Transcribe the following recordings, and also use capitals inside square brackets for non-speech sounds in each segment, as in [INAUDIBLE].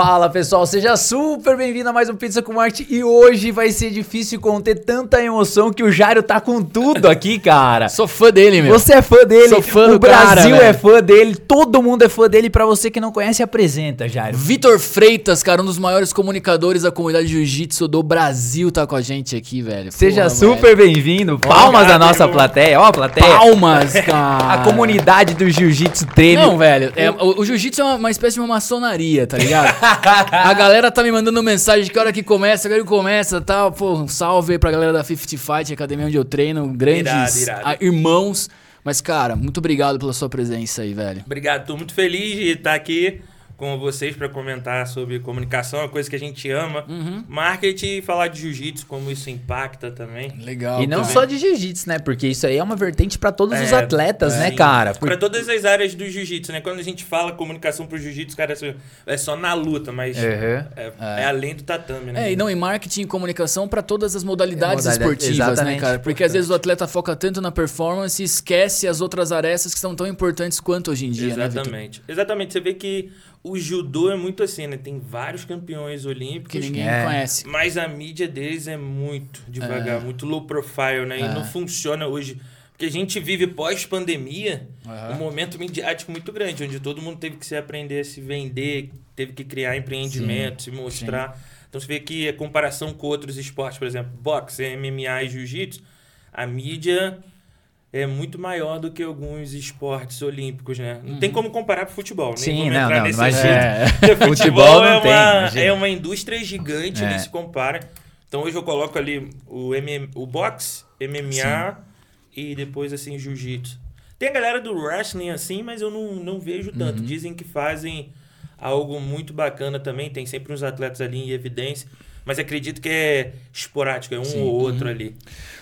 Fala pessoal, seja super bem-vindo a mais um Pizza com Marte e hoje vai ser difícil conter tanta emoção que o Jairo tá com tudo aqui, cara. Sou fã dele, meu. Você é fã dele, Sou fã o do cara, Brasil é fã dele, todo mundo é fã dele. Pra você que não conhece, apresenta, Jairo. Vitor Freitas, cara, um dos maiores comunicadores da comunidade de jiu-jitsu do Brasil, tá com a gente aqui, velho. Seja Porra, super bem-vindo. Palmas da nossa irmão. plateia. Ó, a plateia. Palmas, [LAUGHS] cara. A comunidade do jiu-jitsu treme. Não, velho, é, o, o jiu-jitsu é uma, uma espécie de uma maçonaria, tá ligado? [LAUGHS] a galera tá me mandando mensagem de que hora que começa, que hora que começa tal. Pô, um salve aí pra galera da 50 Fight, academia onde eu treino, grandes Irado, irado. ah, irmãos. Mas, cara, muito obrigado pela sua presença aí, velho. Obrigado, tô muito feliz de estar aqui com vocês para comentar sobre comunicação, uma coisa que a gente ama, Uhum. marketing e falar de jiu-jitsu, como isso impacta também. Legal. E não também. só de jiu-jitsu, né? Porque isso aí é uma vertente pra todos os É, atletas, né, Sim. cara? Para todas as áreas do jiu-jitsu, né? Quando a gente fala comunicação pro jiu-jitsu, cara, é só- é na luta, mas Uhum. é, é além do tatame, né? É, e não, e marketing e comunicação pra todas as modalidades Modalidade- esportivas, né, exatamente. cara? Porque às vezes o atleta foca tanto na performance e esquece as outras arestas que são tão importantes quanto hoje em dia, né, Vitor? Exatamente. Exatamente. Você vê que o judô é muito assim, né? Tem vários campeões olímpicos. Que ninguém É. conhece. Mas a mídia deles é muito devagar, muito low profile, né? E É. não funciona hoje. Porque a gente vive pós-pandemia Aham. um momento midiático muito grande, onde todo mundo teve que se aprender a se vender, teve que criar empreendimento, se mostrar. Então você vê que a comparação com outros esportes, por exemplo, boxe, MMA e jiu-jitsu, a mídia é muito maior do que alguns esportes olímpicos, né? Não tem como comparar com futebol, nem Sim, não, não, nesse imagina. Porque [LAUGHS] Futebol futebol não é, tem, uma, imagina. é uma indústria gigante, É. se compara. Então hoje eu coloco ali o, MM, o boxe, MMA e depois assim jiu-jitsu. Tem a galera do wrestling assim, mas eu não, não vejo Uhum. tanto. Dizem que fazem algo muito bacana também. Tem sempre uns atletas ali em evidência. Mas acredito que é esporádico, é um Sim. ou outro ali.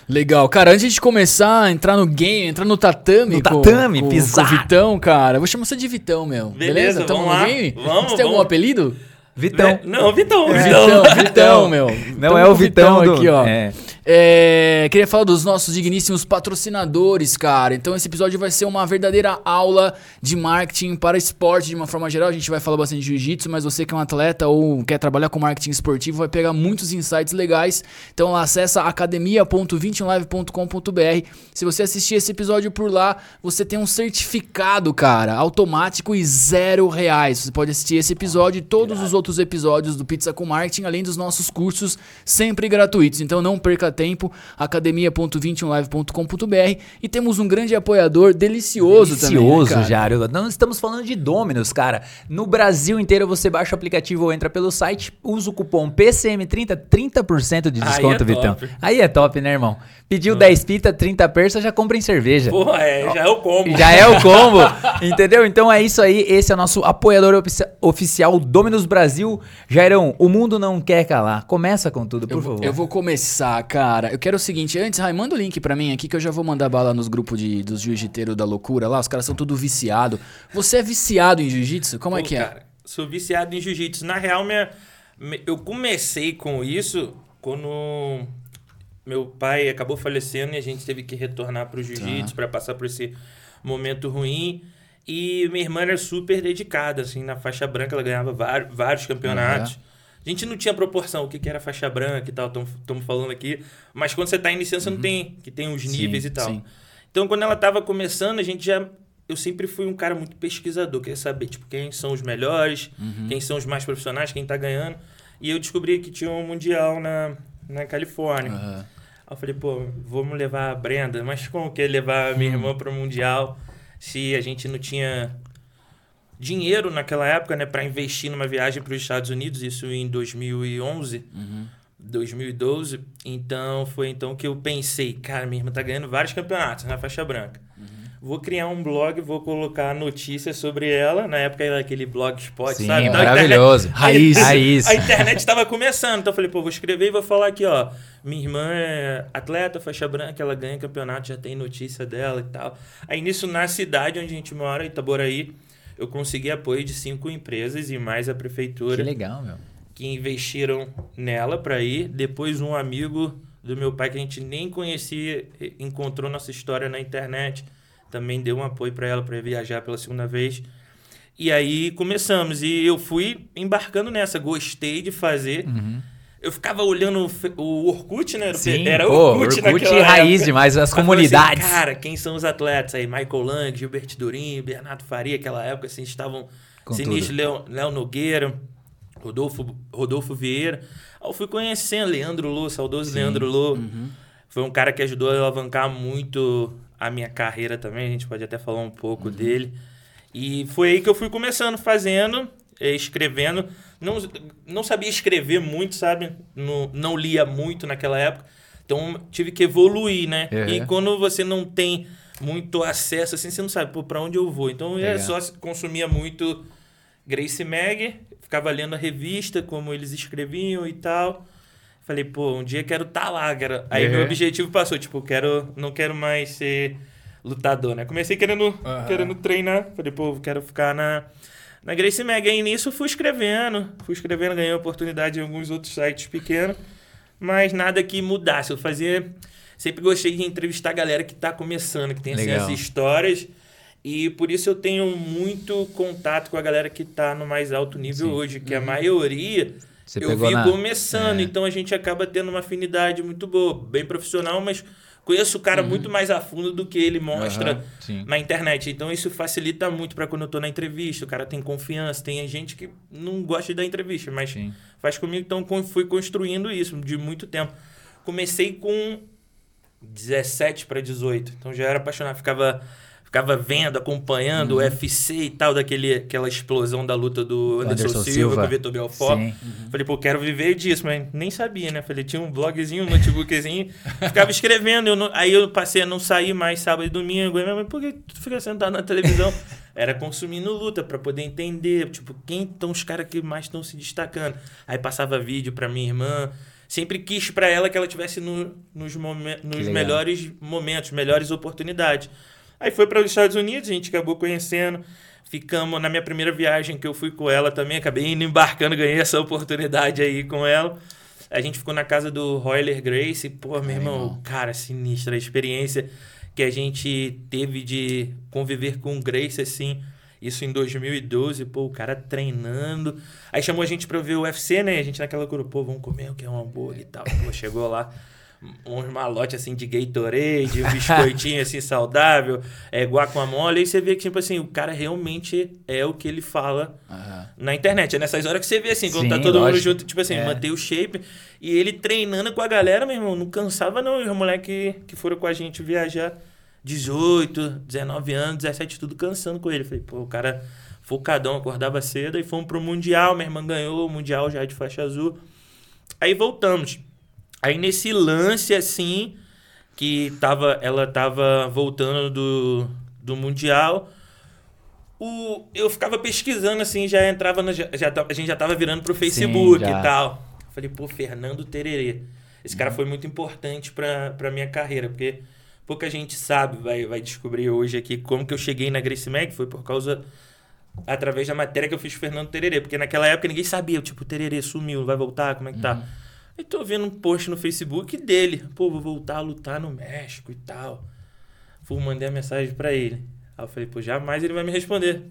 Legal. Cara, antes de começar a entrar no game, entrar no tatame No com, tatame, com, pisar. com o Vitão, cara, eu vou chamar você de Vitão, meu. Beleza? Beleza, Tamo vamos no lá. game? Vamos, você tem algum vamos. apelido? Vitão. É, Não, Vitão, Vitão, Vitão, meu. Não Tamo é o Vitão, do... aqui, ó. É. É, queria falar dos nossos digníssimos patrocinadores, cara. Então esse episódio vai ser uma verdadeira aula de marketing para esporte de uma forma geral. A gente vai falar bastante de jiu-jitsu, mas você que é um atleta ou quer trabalhar com marketing esportivo vai pegar muitos insights legais. Então acessa academia.21live.com.br. Se você assistir esse episódio por lá, você tem um certificado, cara, automático e zero reais. Você pode assistir esse episódio e todos os outros episódios do Pizza com Marketing, além dos nossos cursos sempre gratuitos. Então não perca tempo, academia.21live.com.br e temos um grande apoiador delicioso, também. né, Delicioso, cara? Jário. Não estamos falando de Dominos, cara. No Brasil inteiro você baixa o aplicativo ou entra pelo site, usa o cupom PCM30, 30% de Aí desconto, é Vitão. Aí é top, né, irmão? Pediu 10 pita, 30 persa, já compra em cerveja. Pô, é, já é o combo. Já é o [LAUGHS] combo, entendeu? Então é isso aí. Esse é o nosso apoiador ofici- oficial, Dominus Brasil. Jairão, o mundo não quer calar. Começa com tudo, por Eu, vou- favor. eu vou começar, cara. Eu quero o seguinte, antes, Rai, manda o link pra mim aqui que eu já vou mandar bala nos grupos de, dos jiu-jiteiros da loucura lá. Os caras são tudo viciado. Você é viciado em jiu-jitsu? Como é Pô, que é? cara, sou viciado em jiu-jitsu. Na real, minha, eu comecei com isso quando meu pai acabou falecendo e a gente teve que retornar pro jiu-jitsu para passar por esse momento ruim. E minha irmã era super dedicada, assim, na faixa branca, ela ganhava vários, vários campeonatos. A gente não tinha proporção, o que, que era faixa branca e tal, estamos falando aqui. Mas quando você tá iniciando, você não tem, que tem os níveis Sim, e tal. sim. Então, quando ela tava começando, a gente já. Eu sempre fui um cara muito pesquisador, queria saber, tipo, quem são os melhores, Uhum. quem são os mais profissionais, quem tá ganhando. E eu descobri que tinha um mundial na, na Califórnia. Aham. Aí eu falei, pô, vamos levar a Brenda, mas como que é levar a minha irmã para o Mundial se a gente não tinha dinheiro naquela época, né, para investir numa viagem para os Estados Unidos, isso em 2011, Uhum. 2012. Então foi então que eu pensei, cara, minha irmã tá ganhando vários campeonatos na faixa branca. Vou criar um blog, vou colocar notícias sobre ela. Na época era aquele blogspot, Sim, sabe? Então, a maravilhoso. [LAUGHS] Raiz. Raiz. a internet estava começando, então eu falei, pô, vou escrever e vou falar aqui, ó. Minha irmã é atleta, faixa branca, ela ganha campeonato, já tem notícia dela e tal. Aí nisso, na cidade onde a gente mora, Itaboraí, eu consegui apoio de cinco empresas e mais a Que prefeitura legal, meu. que investiram nela para ir. Depois um amigo do meu pai que a gente nem conhecia encontrou nossa história na internet, também deu um apoio para ela para viajar pela segunda vez. E aí começamos. E eu fui embarcando nessa. Gostei de fazer. Uhum. Eu ficava olhando o Orkut, né? Era o Sim, era o pô, Orkut, Orkut raiz época. demais, as falei comunidades. Assim, cara, quem são os atletas aí? Michael Lang, Gilberto Durim, Bernardo Faria, aquela época, assim, estavam Com sinistros. Léo, Léo Nogueira, Rodolfo, Rodolfo Vieira. Eu fui conhecendo Leandro Lô, saudoso Leandro Lô. Foi um cara que ajudou a alavancar muito a minha carreira também. A gente pode até falar um pouco dele. E foi aí que eu fui começando, fazendo, eh, escrevendo. Não, não sabia escrever muito, sabe? Não, não lia muito naquela época. Então tive que evoluir, né? Uhum. E quando você não tem muito acesso, assim, você não sabe pô, pra onde eu vou. Então eu só consumia muito Grace Mag, ficava lendo a revista, como eles escreviam e tal. Falei, pô, um dia quero estar lá, cara. Aí Uhum. meu objetivo passou, tipo, quero, não quero mais ser lutador, né? Comecei querendo, Aham. querendo treinar. Falei, pô, quero ficar na, na Grace Mag. Aí nisso fui escrevendo, fui escrevendo, ganhei oportunidade em alguns outros sites pequenos, mas nada que mudasse. Eu fazia. Sempre gostei de entrevistar a galera que tá começando, que tem assim, Legal. as histórias. E por isso eu tenho muito contato com a galera que tá no mais alto nível Sim. hoje, que a maioria Você eu vi na- começando, É. então a gente acaba tendo uma afinidade muito boa, bem profissional, mas conheço o cara muito mais a fundo do que ele mostra Uhum. Na internet. Então isso facilita muito para quando eu tô na entrevista, o cara tem confiança, tem gente que não gosta de dar entrevista, mas Sim. faz comigo, então fui construindo isso de muito tempo. Comecei com 17 para 18, então já era apaixonado, ficava ficava vendo, acompanhando Uhum. o UFC e tal, daquele, aquela explosão da luta do Anderson, Anderson Silva, Silva. com o Vitor Belfort. Sim. Falei, pô, quero viver disso, mas nem sabia, né? Falei, tinha um blogzinho, um notebookzinho, [LAUGHS] ficava escrevendo. Eu não- aí eu passei a não sair mais sábado e domingo. Aí, minha mãe, por que tu fica sentado na televisão? [LAUGHS] Era consumindo luta pra poder entender, tipo, quem estão os caras que mais estão se destacando. Aí passava vídeo pra minha irmã. Sempre quis pra ela que ela tivesse no- nos, momen- nos melhores momentos, melhores oportunidades. Aí foi para os Estados Unidos, a gente acabou conhecendo. Ficamos na minha primeira viagem que eu fui com ela também, acabei indo embarcando, ganhei essa oportunidade aí com ela. A gente ficou na casa do Royler Grace, pô, meu irmão, cara, sinistra a experiência que a gente teve de conviver com o Grace assim. Isso em 2012, pô, o cara treinando. Aí chamou a gente pra ver o UFC, né? A gente naquela cura, pô, vamos comer o que é um hambúrguer e tal. Pô, chegou lá, uns malotes assim de Gatorade, um biscoitinho [LAUGHS] assim saudável, é, guacamole. Aí você vê que, tipo assim, o cara realmente é o que ele fala Aham. na internet. É nessas horas que você vê assim, quando Sim, tá todo mundo lógico. junto, tipo assim, É. manter o shape. E ele treinando com a galera, meu irmão, não cansava não. E os moleques que foram com a gente viajar, 18, 19 anos, 17, tudo cansando com ele. Falei, pô, o cara focadão, acordava cedo. E fomos pro Mundial, minha irmã ganhou o Mundial já de faixa azul. Aí voltamos. Aí nesse lance, assim, que tava, ela tava voltando do, do Mundial, o, eu ficava pesquisando, assim, já entrava, no, já, já a gente já tava virando pro Facebook já. e tal. Falei, pô, Fernando Tererê. Esse Uhum. cara foi muito importante pra, pra minha carreira, porque pouca gente sabe, vai, vai descobrir hoje aqui como que eu cheguei na Grace Mag, foi por causa através da matéria que eu fiz com o Fernando Tererê, porque naquela época ninguém sabia, tipo, o Tererê sumiu, vai voltar, como é que Uhum. tá? Aí tô vendo um post no Facebook dele, pô, vou voltar a lutar no México e tal. Fui, mandei a mensagem pra ele. Aí eu falei, pô, jamais ele vai me responder.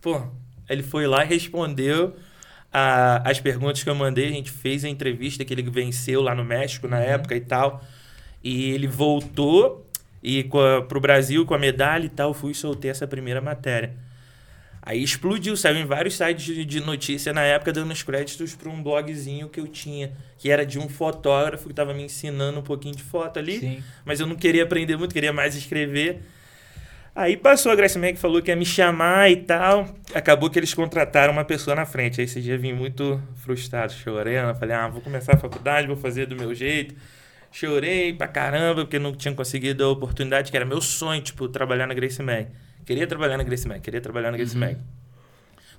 Pô, ele foi lá e respondeu a- as perguntas que eu mandei, a gente fez a entrevista que ele venceu lá no México na época e tal. E ele voltou e a, pro Brasil com a medalha e tal, fui e soltei essa primeira matéria. Aí explodiu, saiu em vários sites de, de notícia na época, dando os créditos para um blogzinho que eu tinha, que era de um fotógrafo que estava me ensinando um pouquinho de foto ali, Sim. mas eu não queria aprender muito, queria mais escrever. Aí passou, a Grace Mac falou que ia me chamar e tal. Acabou que eles contrataram uma pessoa na frente. Aí esse dia eu vim muito frustrado, chorando. Falei, ah, vou começar a faculdade, vou fazer do meu jeito. Chorei pra caramba, porque não tinha conseguido a oportunidade, que era meu sonho, tipo, trabalhar na Grace Mag. Queria trabalhar na Grace Mag, queria trabalhar na Grace Mag.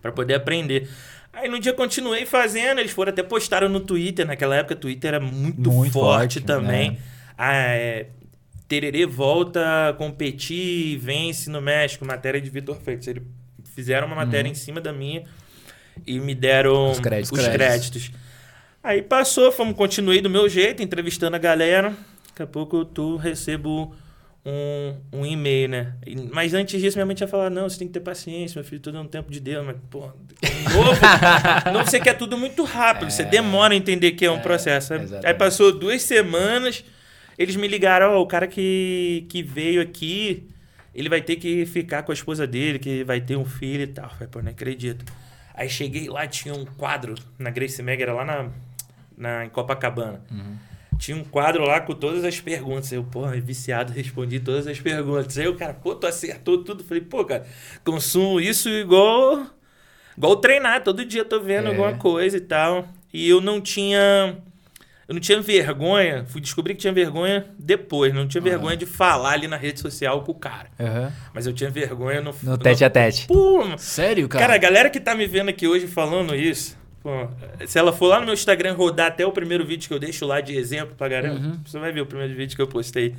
Pra poder aprender. Aí no dia continuei fazendo, eles foram até postaram no Twitter, naquela época o Twitter era muito, Muito forte, forte, também. né? Ah, é, Tererê volta a competir e vence no México, matéria de Vitor Freitas. Eles fizeram uma matéria em cima da minha e me deram Os créditos. os créditos. Aí passou, fomos, continuei do meu jeito, entrevistando a galera. Daqui a pouco eu tô, recebo um, um e-mail, né? Mas antes disso, minha mãe tinha falado, não, você tem que ter paciência, meu filho, tudo é um tempo de Deus. Mas, pô, novo, [LAUGHS] não, você quer tudo muito rápido, você demora a entender que é um processo. sabe? exatamente. Aí passou duas semanas, eles me ligaram, ó, o cara que, que veio aqui, ele vai ter que ficar com a esposa dele, que vai ter um filho e tal. Falei, pô, não acredito. Aí cheguei lá, tinha um quadro na Grace Meg, era lá na, na, em Copacabana. Tinha um quadro lá com todas as perguntas. Eu, pô, viciado, respondi todas as perguntas. Aí o cara, pô, tu acertou tudo. Falei, pô, cara, consumo isso igual, igual treinar. Todo dia tô vendo É. alguma coisa e tal. E eu não tinha. Eu não tinha vergonha. Fui descobrir que tinha vergonha depois. Não tinha vergonha de falar ali na rede social com o cara. Aham. Mas eu tinha vergonha no. No tete a tete. Pô, Sério, cara? Cara, a galera que tá me vendo aqui hoje falando isso, se ela for lá no meu Instagram rodar até o primeiro vídeo que eu deixo lá de exemplo pra galera, Uhum. você vai ver o primeiro vídeo que eu postei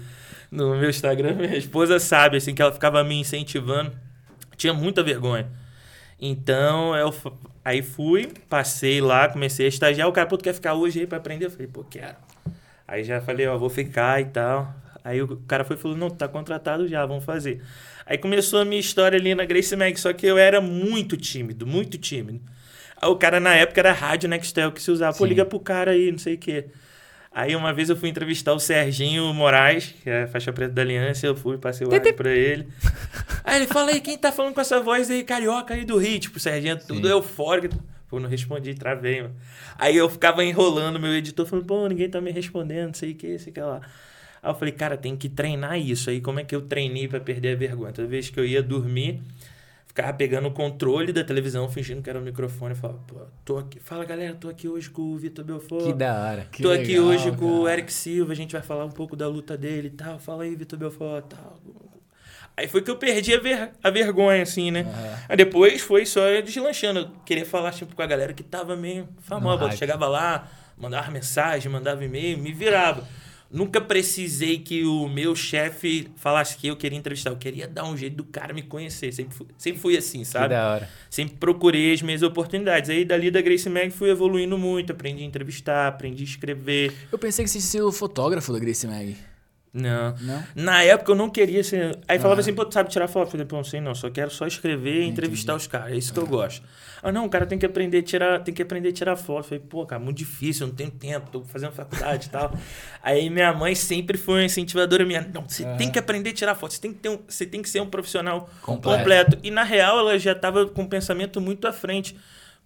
no meu Instagram. Minha esposa sabe, assim, que ela ficava me incentivando. Tinha muita vergonha. Então, eu aí fui, passei lá, comecei a estagiar. O cara, pô, tu quer ficar hoje aí pra aprender? Eu falei, pô, quero. Aí já falei, ó, vou ficar e tal. Aí o cara foi e falou, não, tá contratado já, vamos fazer. Aí começou a minha história ali na Grace Mag, só que eu era muito tímido, muito tímido. O cara na época era rádio Nextel que se usava, pô, Sim. liga pro cara aí, não sei o quê. Aí uma vez eu fui entrevistar o Serginho Moraes, que é a faixa preta da Aliança, eu fui, passei o áudio pra ele. Aí ele fala aí, quem tá falando com essa voz aí, carioca aí do Rio? Tipo, o Serginho é tudo Sim. eufórico. Pô, não respondi, travei, mano. Aí eu ficava enrolando meu editor, falando, pô, ninguém tá me respondendo, não sei o que, sei o que lá. Aí eu falei, cara, tem que treinar isso. Aí como é que eu treinei pra perder a vergonha? Toda vez que eu ia dormir, ficava pegando o controle da televisão, fingindo que era o microfone, falava, pô, tô aqui. Fala, galera, tô aqui hoje com o Vitor Belfort. Que da hora. Que Tô aqui legal, hoje com o cara. Eric Silva, a gente vai falar um pouco da luta dele e tal. Fala aí, Vitor Belfort tal. Aí foi que eu perdi a, ver- a vergonha, assim, né? Aí depois foi só eu deslanchando. Eu queria falar, tipo, com a galera que tava meio famosa. Chegava lá, mandava mensagem, mandava e-mail, me virava. Nunca precisei que o meu chefe falasse que eu queria entrevistar. Eu queria dar um jeito do cara me conhecer. Sempre fui, sempre fui assim, Que sabe? da hora. Sempre procurei as minhas oportunidades. Aí dali da Grace Mag fui evoluindo muito. Aprendi a entrevistar, aprendi a escrever. Eu pensei que você ia ser o fotógrafo da Grace Mag. Não. Não? Na época eu não queria ser. Aí falava Ah. assim, pô, tu sabe tirar foto? Eu falei, pô, não sei não, só quero só escrever e entrevistar os caras. É isso que eu gosto. Ah, não, o cara tem que aprender a tirar, tem que aprender tirar foto. Eu falei, pô, cara, muito difícil, eu não tenho tempo, tô fazendo faculdade e tal. [LAUGHS] Aí minha mãe sempre foi uma incentivadora minha. Não, você tem que aprender a tirar foto, você tem que, ter um, você tem que ser um profissional Completo. completo. E na real ela já tava com um pensamento muito à frente.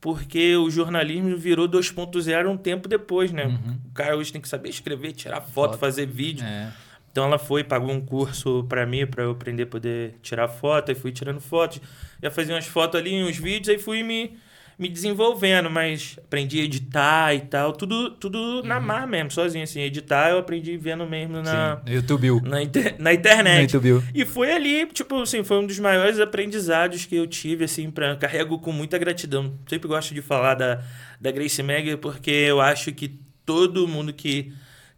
Porque o jornalismo virou 2.0 um tempo depois, né? O cara hoje tem que saber escrever, tirar foto, Foto. fazer vídeo. É. Então ela foi, pagou um curso pra mim, pra eu aprender a poder tirar foto, aí fui tirando fotos. Já fazia umas fotos ali, uns vídeos, aí fui me, me desenvolvendo, mas aprendi a editar e tal, tudo, tudo na mar mesmo, sozinho, assim. Editar eu aprendi vendo mesmo na, Sim, no YouTube. na, inter- na No internet. YouTube. E foi ali, tipo assim, foi um dos maiores aprendizados que eu tive, assim, pra, carrego com muita gratidão. Sempre gosto de falar da, da Grace Mag, porque eu acho que todo mundo que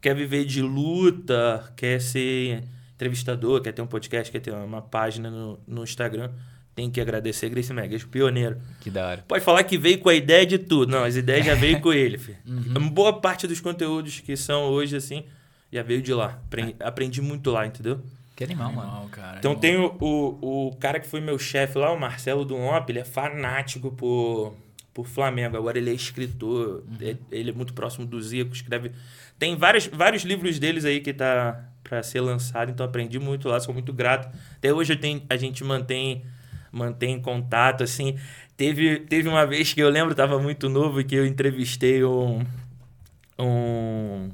quer viver de luta, quer ser entrevistador, quer ter um podcast, quer ter uma página no, no Instagram, tem que agradecer a Grace é o pioneiro. Que da hora. Pode falar que veio com a ideia de tudo. Não, as ideias já veio com [LAUGHS] ele, filho. Uma boa parte dos conteúdos que são hoje, assim, já veio de lá. Aprendi, aprendi muito lá, entendeu? Que animal, mano. Animal, cara. Então animal. tem o, o, o cara que foi meu chefe lá, o Marcelo do OMP, ele é fanático por, por Flamengo. Agora ele é escritor, é- ele é muito próximo do Zico, escreve. Tem vários, vários livros deles aí que tá para ser lançado, então aprendi muito lá, sou muito grato. Até hoje tenho, a gente mantém, mantém contato, assim. Teve, teve uma vez que eu lembro, tava muito novo, que eu entrevistei um, um,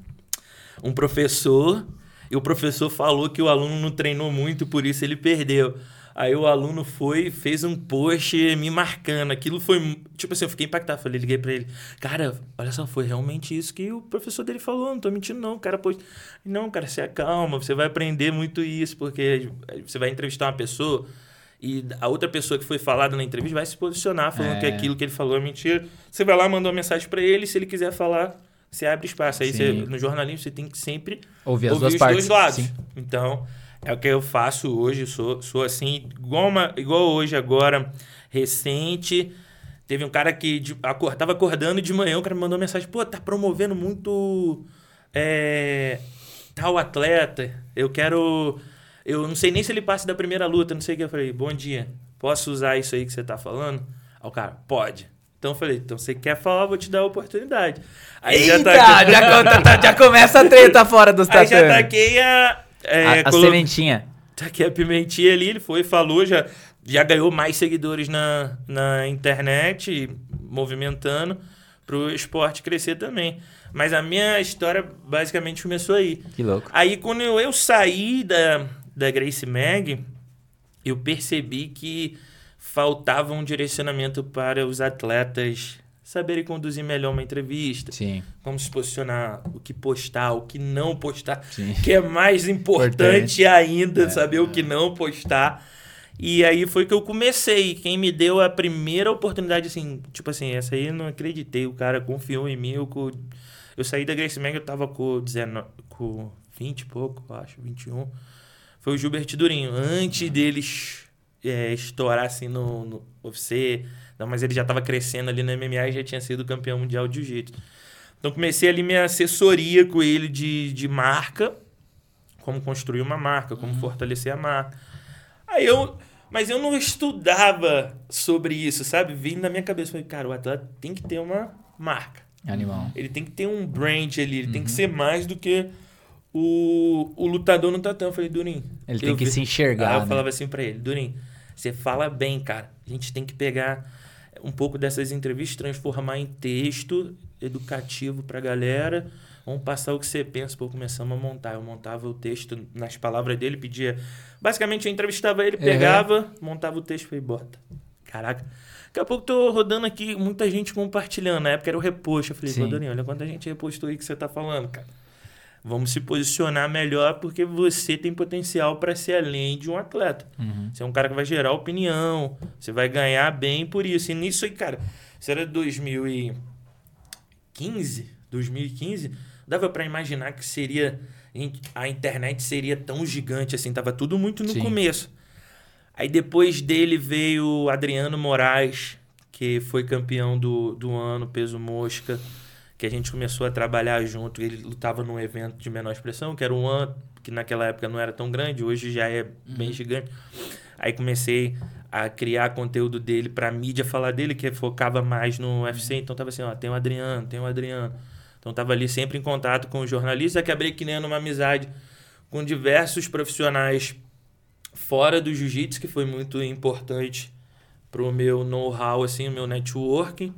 um professor e o professor falou que o aluno não treinou muito, por isso ele perdeu. Aí o aluno foi, fez um post me marcando. Aquilo foi. Tipo assim, eu fiquei impactado. Falei, liguei pra ele. Cara, olha só, foi realmente isso que o professor dele falou. Não tô mentindo, não. O cara, pô. Não, cara, se acalma. Você vai aprender muito isso, porque você vai entrevistar uma pessoa e a outra pessoa que foi falada na entrevista vai se posicionar falando É. que aquilo que ele falou é mentira. Você vai lá, manda uma mensagem pra ele. Se ele quiser falar, você abre espaço. Aí você, no jornalismo você tem que sempre Ouvir as ouvir duas os partes. dois lados. Sim. Então, é o que eu faço hoje, sou, sou assim, igual, uma, igual hoje agora, recente. Teve um cara que de, acor, tava acordando de manhã, o cara me mandou uma mensagem, pô, tá promovendo muito é, tal atleta, eu quero Eu não sei nem se ele passa da primeira luta, não sei o que. Eu falei, bom dia, posso usar isso aí que você tá falando? Aí o cara, pode. Então eu falei, então você quer falar, vou te dar a oportunidade. Aí Eita, já, [LAUGHS] tá- tá- já começa a treta fora dos Aí já tatames. taquei a. é, A, a colo- sementinha. Taquei a pimentinha ali, ele foi, falou, já, já ganhou mais seguidores na, na internet, movimentando pro esporte crescer também. Mas a minha história basicamente começou aí. Que louco. Aí quando eu, eu saí da, da Grace Mag, eu percebi que faltava um direcionamento para os atletas saberem conduzir melhor uma entrevista, Sim. como se posicionar, o que postar, o que não postar, Sim. [LAUGHS] que é mais importante Importante. ainda saber o que não postar. E aí foi que eu comecei. Quem me deu a primeira oportunidade, assim, tipo assim, essa aí eu não acreditei. O cara confiou em mim. Eu, co- eu saí da Grace Mag, eu tava com, 19, com 20 e pouco, acho, 21. Foi o Gilbert Durinho. Antes deles é, estourar assim no, no UFC, não, mas ele já tava crescendo ali no MMA e já tinha sido campeão mundial de jiu-jitsu. Então comecei ali minha assessoria com ele de, de marca, como construir uma marca, como fortalecer a marca. Aí eu, mas eu não estudava sobre isso, sabe? Vim na minha cabeça, falei, cara, o atleta tem que ter uma marca. Animal. Ele tem que ter um brand ali, ele tem que ser mais do que o, o lutador no tatame. Eu falei, Durim. Ele tem que vi- se enxergar, Aí eu né? falava assim pra ele, Durim, você fala bem, cara. A gente tem que pegar um pouco dessas entrevistas, transformar em texto educativo pra galera. Vamos passar o que você pensa. Pô, começamos a montar. Eu montava o texto nas palavras dele, pedia. Basicamente, eu entrevistava ele, pegava, montava o texto e falei, bota. Caraca. Daqui a pouco tô rodando aqui, muita gente compartilhando. Na época era o repost. Eu falei, Dani, olha quanta gente repostou aí que você tá falando, cara. Vamos se posicionar melhor porque você tem potencial para ser além de um atleta. Uhum. Você é um cara que vai gerar opinião, você vai ganhar bem por isso. E nisso aí, cara, isso era 2015, 2015, dava para imaginar que seria a internet seria tão gigante assim, tava tudo muito no Sim. começo. Aí depois dele veio o Adriano Moraes, que foi campeão do, do ano, peso mosca, que a gente começou a trabalhar junto. Ele lutava num evento de menor expressão, que era o One, que naquela época não era tão grande, hoje já é bem gigante. Aí comecei a criar conteúdo dele pra mídia falar dele, que focava mais no UFC. Então tava assim, ó, tem o Adriano, tem o Adriano. Então tava ali sempre em contato com os jornalistas, acabei criando uma amizade com diversos profissionais fora do jiu-jitsu, que foi muito importante pro meu know-how, assim, o meu networking.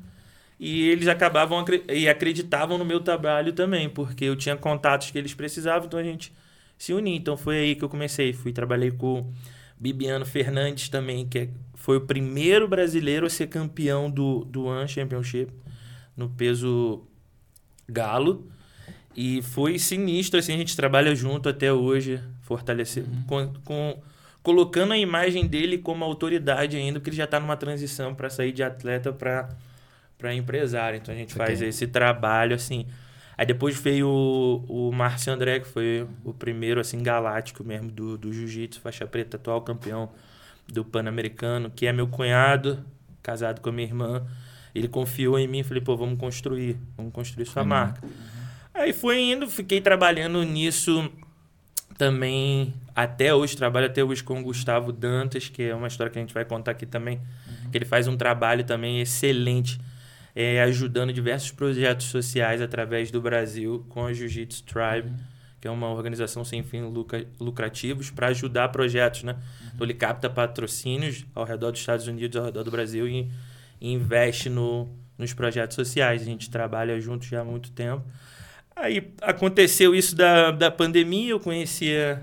E eles acabavam e acreditavam no meu trabalho também, porque eu tinha contatos que eles precisavam, então a gente se unia. Então foi aí que eu comecei. Fui trabalhei com o Bibiano Fernandes também, que é- foi o primeiro brasileiro a ser campeão do, do One Championship no peso galo. E foi sinistro, assim, a gente trabalha junto até hoje, fortalecer, com, com- colocando a imagem dele como autoridade ainda, porque ele já está numa transição para sair de atleta para para empresário. Então a gente faz Ok. esse trabalho assim. Aí depois veio o, o Márcio André, que foi o primeiro assim galáctico mesmo do, do jiu-jitsu, faixa preta, atual campeão do Pan-Americano, que é meu cunhado, casado com a minha irmã. Ele confiou em mim e falei, pô, vamos construir, vamos construir sua marca. Aí fui indo, fiquei trabalhando nisso também até hoje, trabalho até hoje com o Gustavo Dantas, que é uma história que a gente vai contar aqui também, que ele faz um trabalho também excelente, é, ajudando diversos projetos sociais através do Brasil com a Jiu-Jitsu Tribe, que é uma organização sem fins lucra- lucrativos para ajudar projetos, né? Então ele capta patrocínios ao redor dos Estados Unidos, ao redor do Brasil e, e investe no, nos projetos sociais. A gente trabalha junto já há muito tempo. Aí aconteceu isso da, da pandemia, eu conhecia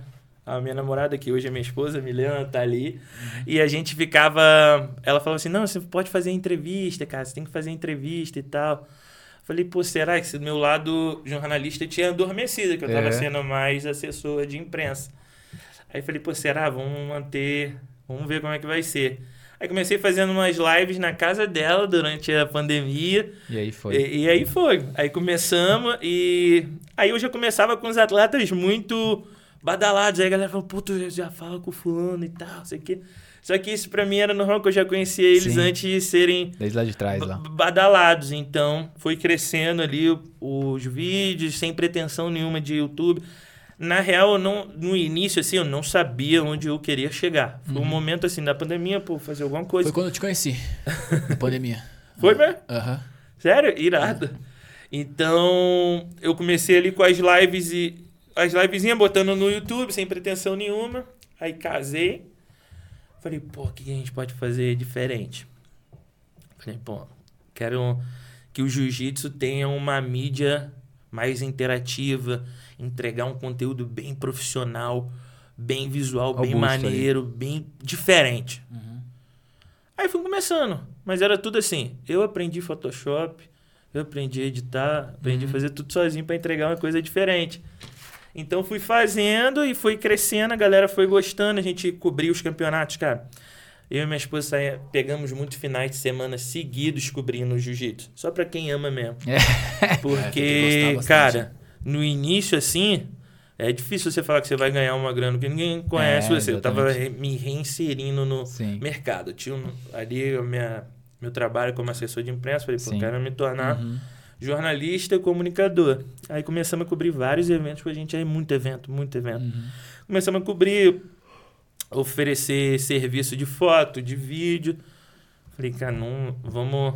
a minha namorada, que hoje é minha esposa, Milena, tá ali. E a gente ficava. Ela falou assim: não, você pode fazer entrevista, cara, você tem que fazer entrevista e tal. Falei, pô, será que esse meu lado jornalista tinha adormecido, que eu tava É. sendo mais assessor de imprensa. Aí falei, pô, será? Vamos manter, vamos ver como é que vai ser. Aí comecei fazendo umas lives na casa dela durante a pandemia. E aí foi. E, e aí foi. Aí começamos e aí eu já começava com os atletas muito badalados. Aí a galera falou, pô, tu já fala com o fulano e tal, sei o quê. Só que isso pra mim era normal, que eu já conhecia eles Sim. antes de serem Desde lá de trás, lá. badalados. Então, foi crescendo ali os vídeos, sem pretensão nenhuma de YouTube. Na real, não, no início, assim, eu não sabia onde eu queria chegar. Foi um momento, assim, da pandemia, pô, fazer alguma coisa. Foi quando eu te conheci. Na [LAUGHS] pandemia. Foi mesmo? Aham. Sério? Irado. Então, eu comecei ali com as lives e. As livezinhas botando no YouTube, sem pretensão nenhuma. Aí casei. Falei, pô, o que a gente pode fazer diferente? Falei, pô, quero que o jiu-jitsu tenha uma mídia mais interativa, entregar um conteúdo bem profissional, bem visual, bem Robusto aí. maneiro, bem diferente. Aí fui começando, mas era tudo assim. Eu aprendi Photoshop, eu aprendi a editar, aprendi a fazer tudo sozinho para entregar uma coisa diferente. Então fui fazendo e foi crescendo, a galera foi gostando, a gente cobriu os campeonatos, cara. Eu e minha esposa saía- pegamos muitos finais de semana seguidos cobrindo o jiu-jitsu. Só pra quem ama mesmo. É, [LAUGHS] que Porque, bastante. cara, no início assim, é difícil você falar que você vai ganhar uma grana, porque ninguém conhece É, você. Eu tava exatamente. me reinserindo no Sim. mercado. Tinha um- ali a minha, meu trabalho como assessor de imprensa, falei, pô, quero me tornar Uhum. Jornalista e comunicador. Aí começamos a cobrir vários eventos com a gente, aí muito evento, muito evento. Uhum. Começamos a cobrir, oferecer serviço de foto, de vídeo. Falei, cara, não, vamos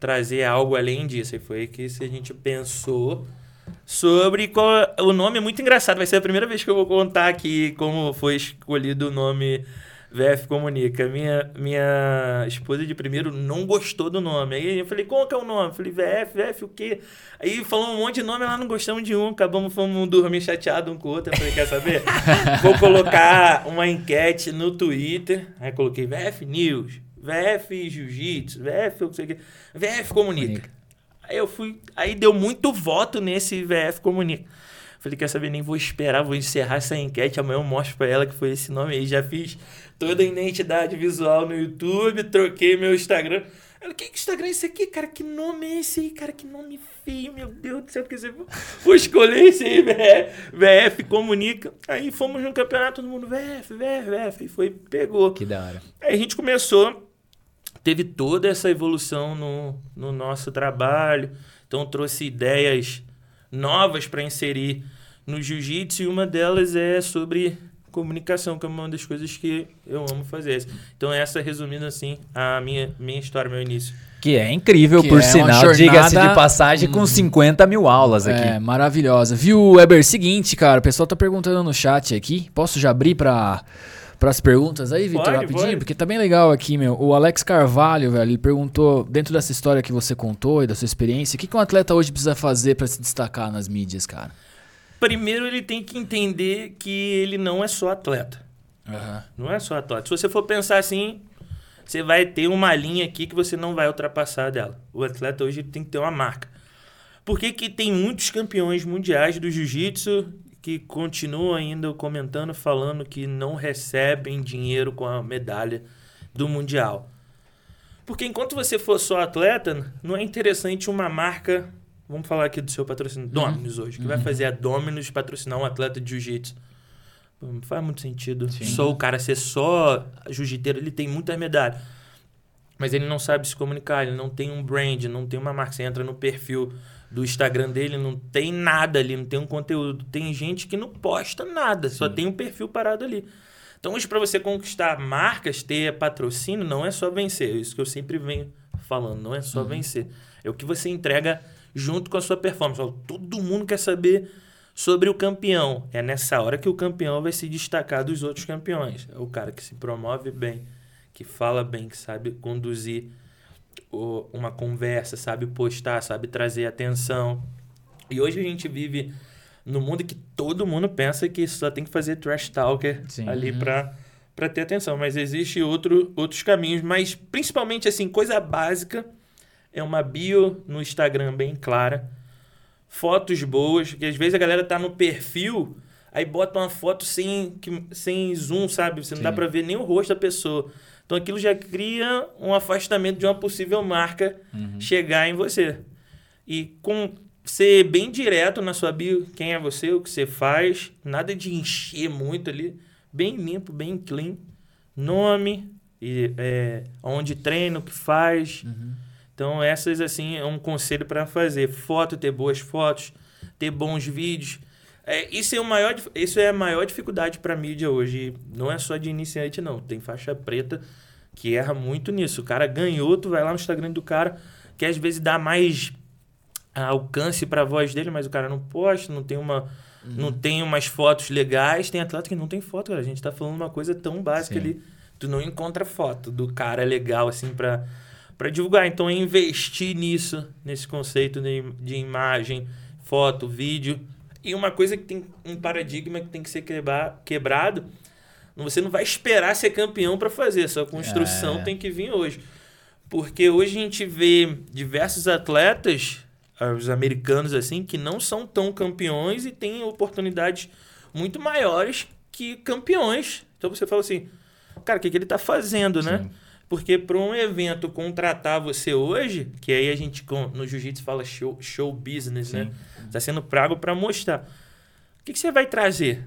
trazer algo além disso. Aí foi que se a gente pensou sobre qual, o nome é muito engraçado. Vai ser a primeira vez que eu vou contar aqui como foi escolhido o nome VF Comunica. Minha, minha esposa de primeiro não gostou do nome. Aí eu falei, qual que é o nome? Falei, VF, VF o quê? Aí falou um monte de nome, ela não gostamos de um. Acabamos, fomos dormir chateado um com o outro. Eu falei, quer saber? [LAUGHS] Vou colocar uma enquete no Twitter. Aí coloquei VF News, VF Jiu-Jitsu, VF não sei o quê. VF Comunica. Comunica. Aí eu fui. Aí deu muito voto nesse VF Comunica. Falei, quer saber? Nem vou esperar, vou encerrar essa enquete. Amanhã eu mostro pra ela que foi esse nome aí. Já fiz toda a identidade visual no YouTube, troquei meu Instagram. Ela, que, que Instagram é esse aqui, cara? Que nome é esse aí, cara? Que nome feio, meu Deus do céu. Porque você vou escolher esse aí, VF, VF Comunica. Aí fomos no campeonato, todo mundo, VF, VF, VF. Aí foi, pegou. Que da hora. Aí a gente começou, teve toda essa evolução no, no nosso trabalho, então trouxe ideias novas para inserir no jiu-jitsu e uma delas é sobre comunicação, que é uma das coisas que eu amo fazer. Então essa, resumindo assim, a minha, minha história, meu início. Que é incrível, Que por é sinal, diga-se de passagem, com 50 mil aulas aqui. É, maravilhosa. Viu, Weber? Seguinte, cara, o pessoal tá perguntando no chat aqui. Posso já abrir pra, pras perguntas aí, Vitor, rapidinho? pode. Porque tá bem legal aqui, meu. O Alex Carvalho, velho, ele perguntou, dentro dessa história que você contou e da sua experiência, o que, que um atleta hoje precisa fazer pra se destacar nas mídias, cara? Primeiro ele tem que entender que ele não é só atleta. Não é só atleta. Se você for pensar assim, você vai ter uma linha aqui que você não vai ultrapassar dela. O atleta hoje tem que ter uma marca. Por que, que tem muitos campeões mundiais do jiu-jitsu que continuam ainda comentando, falando que não recebem dinheiro com a medalha do mundial? Porque enquanto você for só atleta, não é interessante uma marca. Vamos falar aqui do seu patrocínio, Dominus hoje, que vai fazer a Dominus patrocinar um atleta de jiu-jitsu. Não faz muito sentido. Só o cara ser só jiu-jiteiro, ele tem muitas medalhas. Mas ele não sabe se comunicar, ele não tem um brand, não tem uma marca. Você entra no perfil do Instagram dele, não tem nada ali, não tem um conteúdo. Tem gente que não posta nada, só tem um perfil parado ali. Então, hoje, para você conquistar marcas, ter patrocínio, não é só vencer. É isso que eu sempre venho falando, não é só vencer. É o que você entrega junto com a sua performance. Todo mundo quer saber sobre o campeão. É nessa hora que o campeão vai se destacar dos outros campeões. É o cara que se promove bem, que fala bem, que sabe conduzir uma conversa, sabe postar, sabe trazer atenção. E hoje a gente vive no mundo que todo mundo pensa que só tem que fazer trash talker Sim. ali pra para ter atenção, mas existe outro, outros caminhos, mas principalmente assim, coisa básica é uma bio no Instagram bem clara, fotos boas, que às vezes a galera tá no perfil, aí bota uma foto sem, que- sem zoom, sabe? Você não dá Sim. pra ver nem o rosto da pessoa. Então aquilo já cria um afastamento de uma possível marca chegar em você. E com ser bem direto na sua bio, quem é você, o que você faz, nada de encher muito ali, bem limpo, bem clean, nome, e é, onde treina, o que faz. Então essas assim é um conselho para fazer. Foto, ter boas fotos, ter bons vídeos. É, isso, é o maior, isso é a maior dificuldade pra mídia hoje. Não é só de iniciante, não. Tem faixa preta que erra muito nisso. O cara ganhou, tu vai lá no Instagram do cara, que às vezes dá mais alcance pra voz dele, mas o cara não posta, não tem uma. Não tem umas fotos legais. Tem atleta que não tem foto, cara. A gente tá falando uma coisa tão básica Sim. ali. Tu não encontra foto do cara legal, assim, pra, pra divulgar. Então é investir nisso, nesse conceito de, de imagem, foto, vídeo. E uma coisa que tem um paradigma que tem que ser quebrar, quebrado. Você não vai esperar ser campeão para fazer, sua construção É. tem que vir hoje. Porque hoje a gente vê diversos atletas, ah, os americanos assim, que não são tão campeões e têm oportunidades muito maiores que campeões. Então você fala assim, cara, o que, que ele tá fazendo, né? Sim. Porque para um evento contratar você hoje, que aí a gente no jiu-jitsu fala show, show business, né? Tá sendo prago para mostrar. O que, que você vai trazer?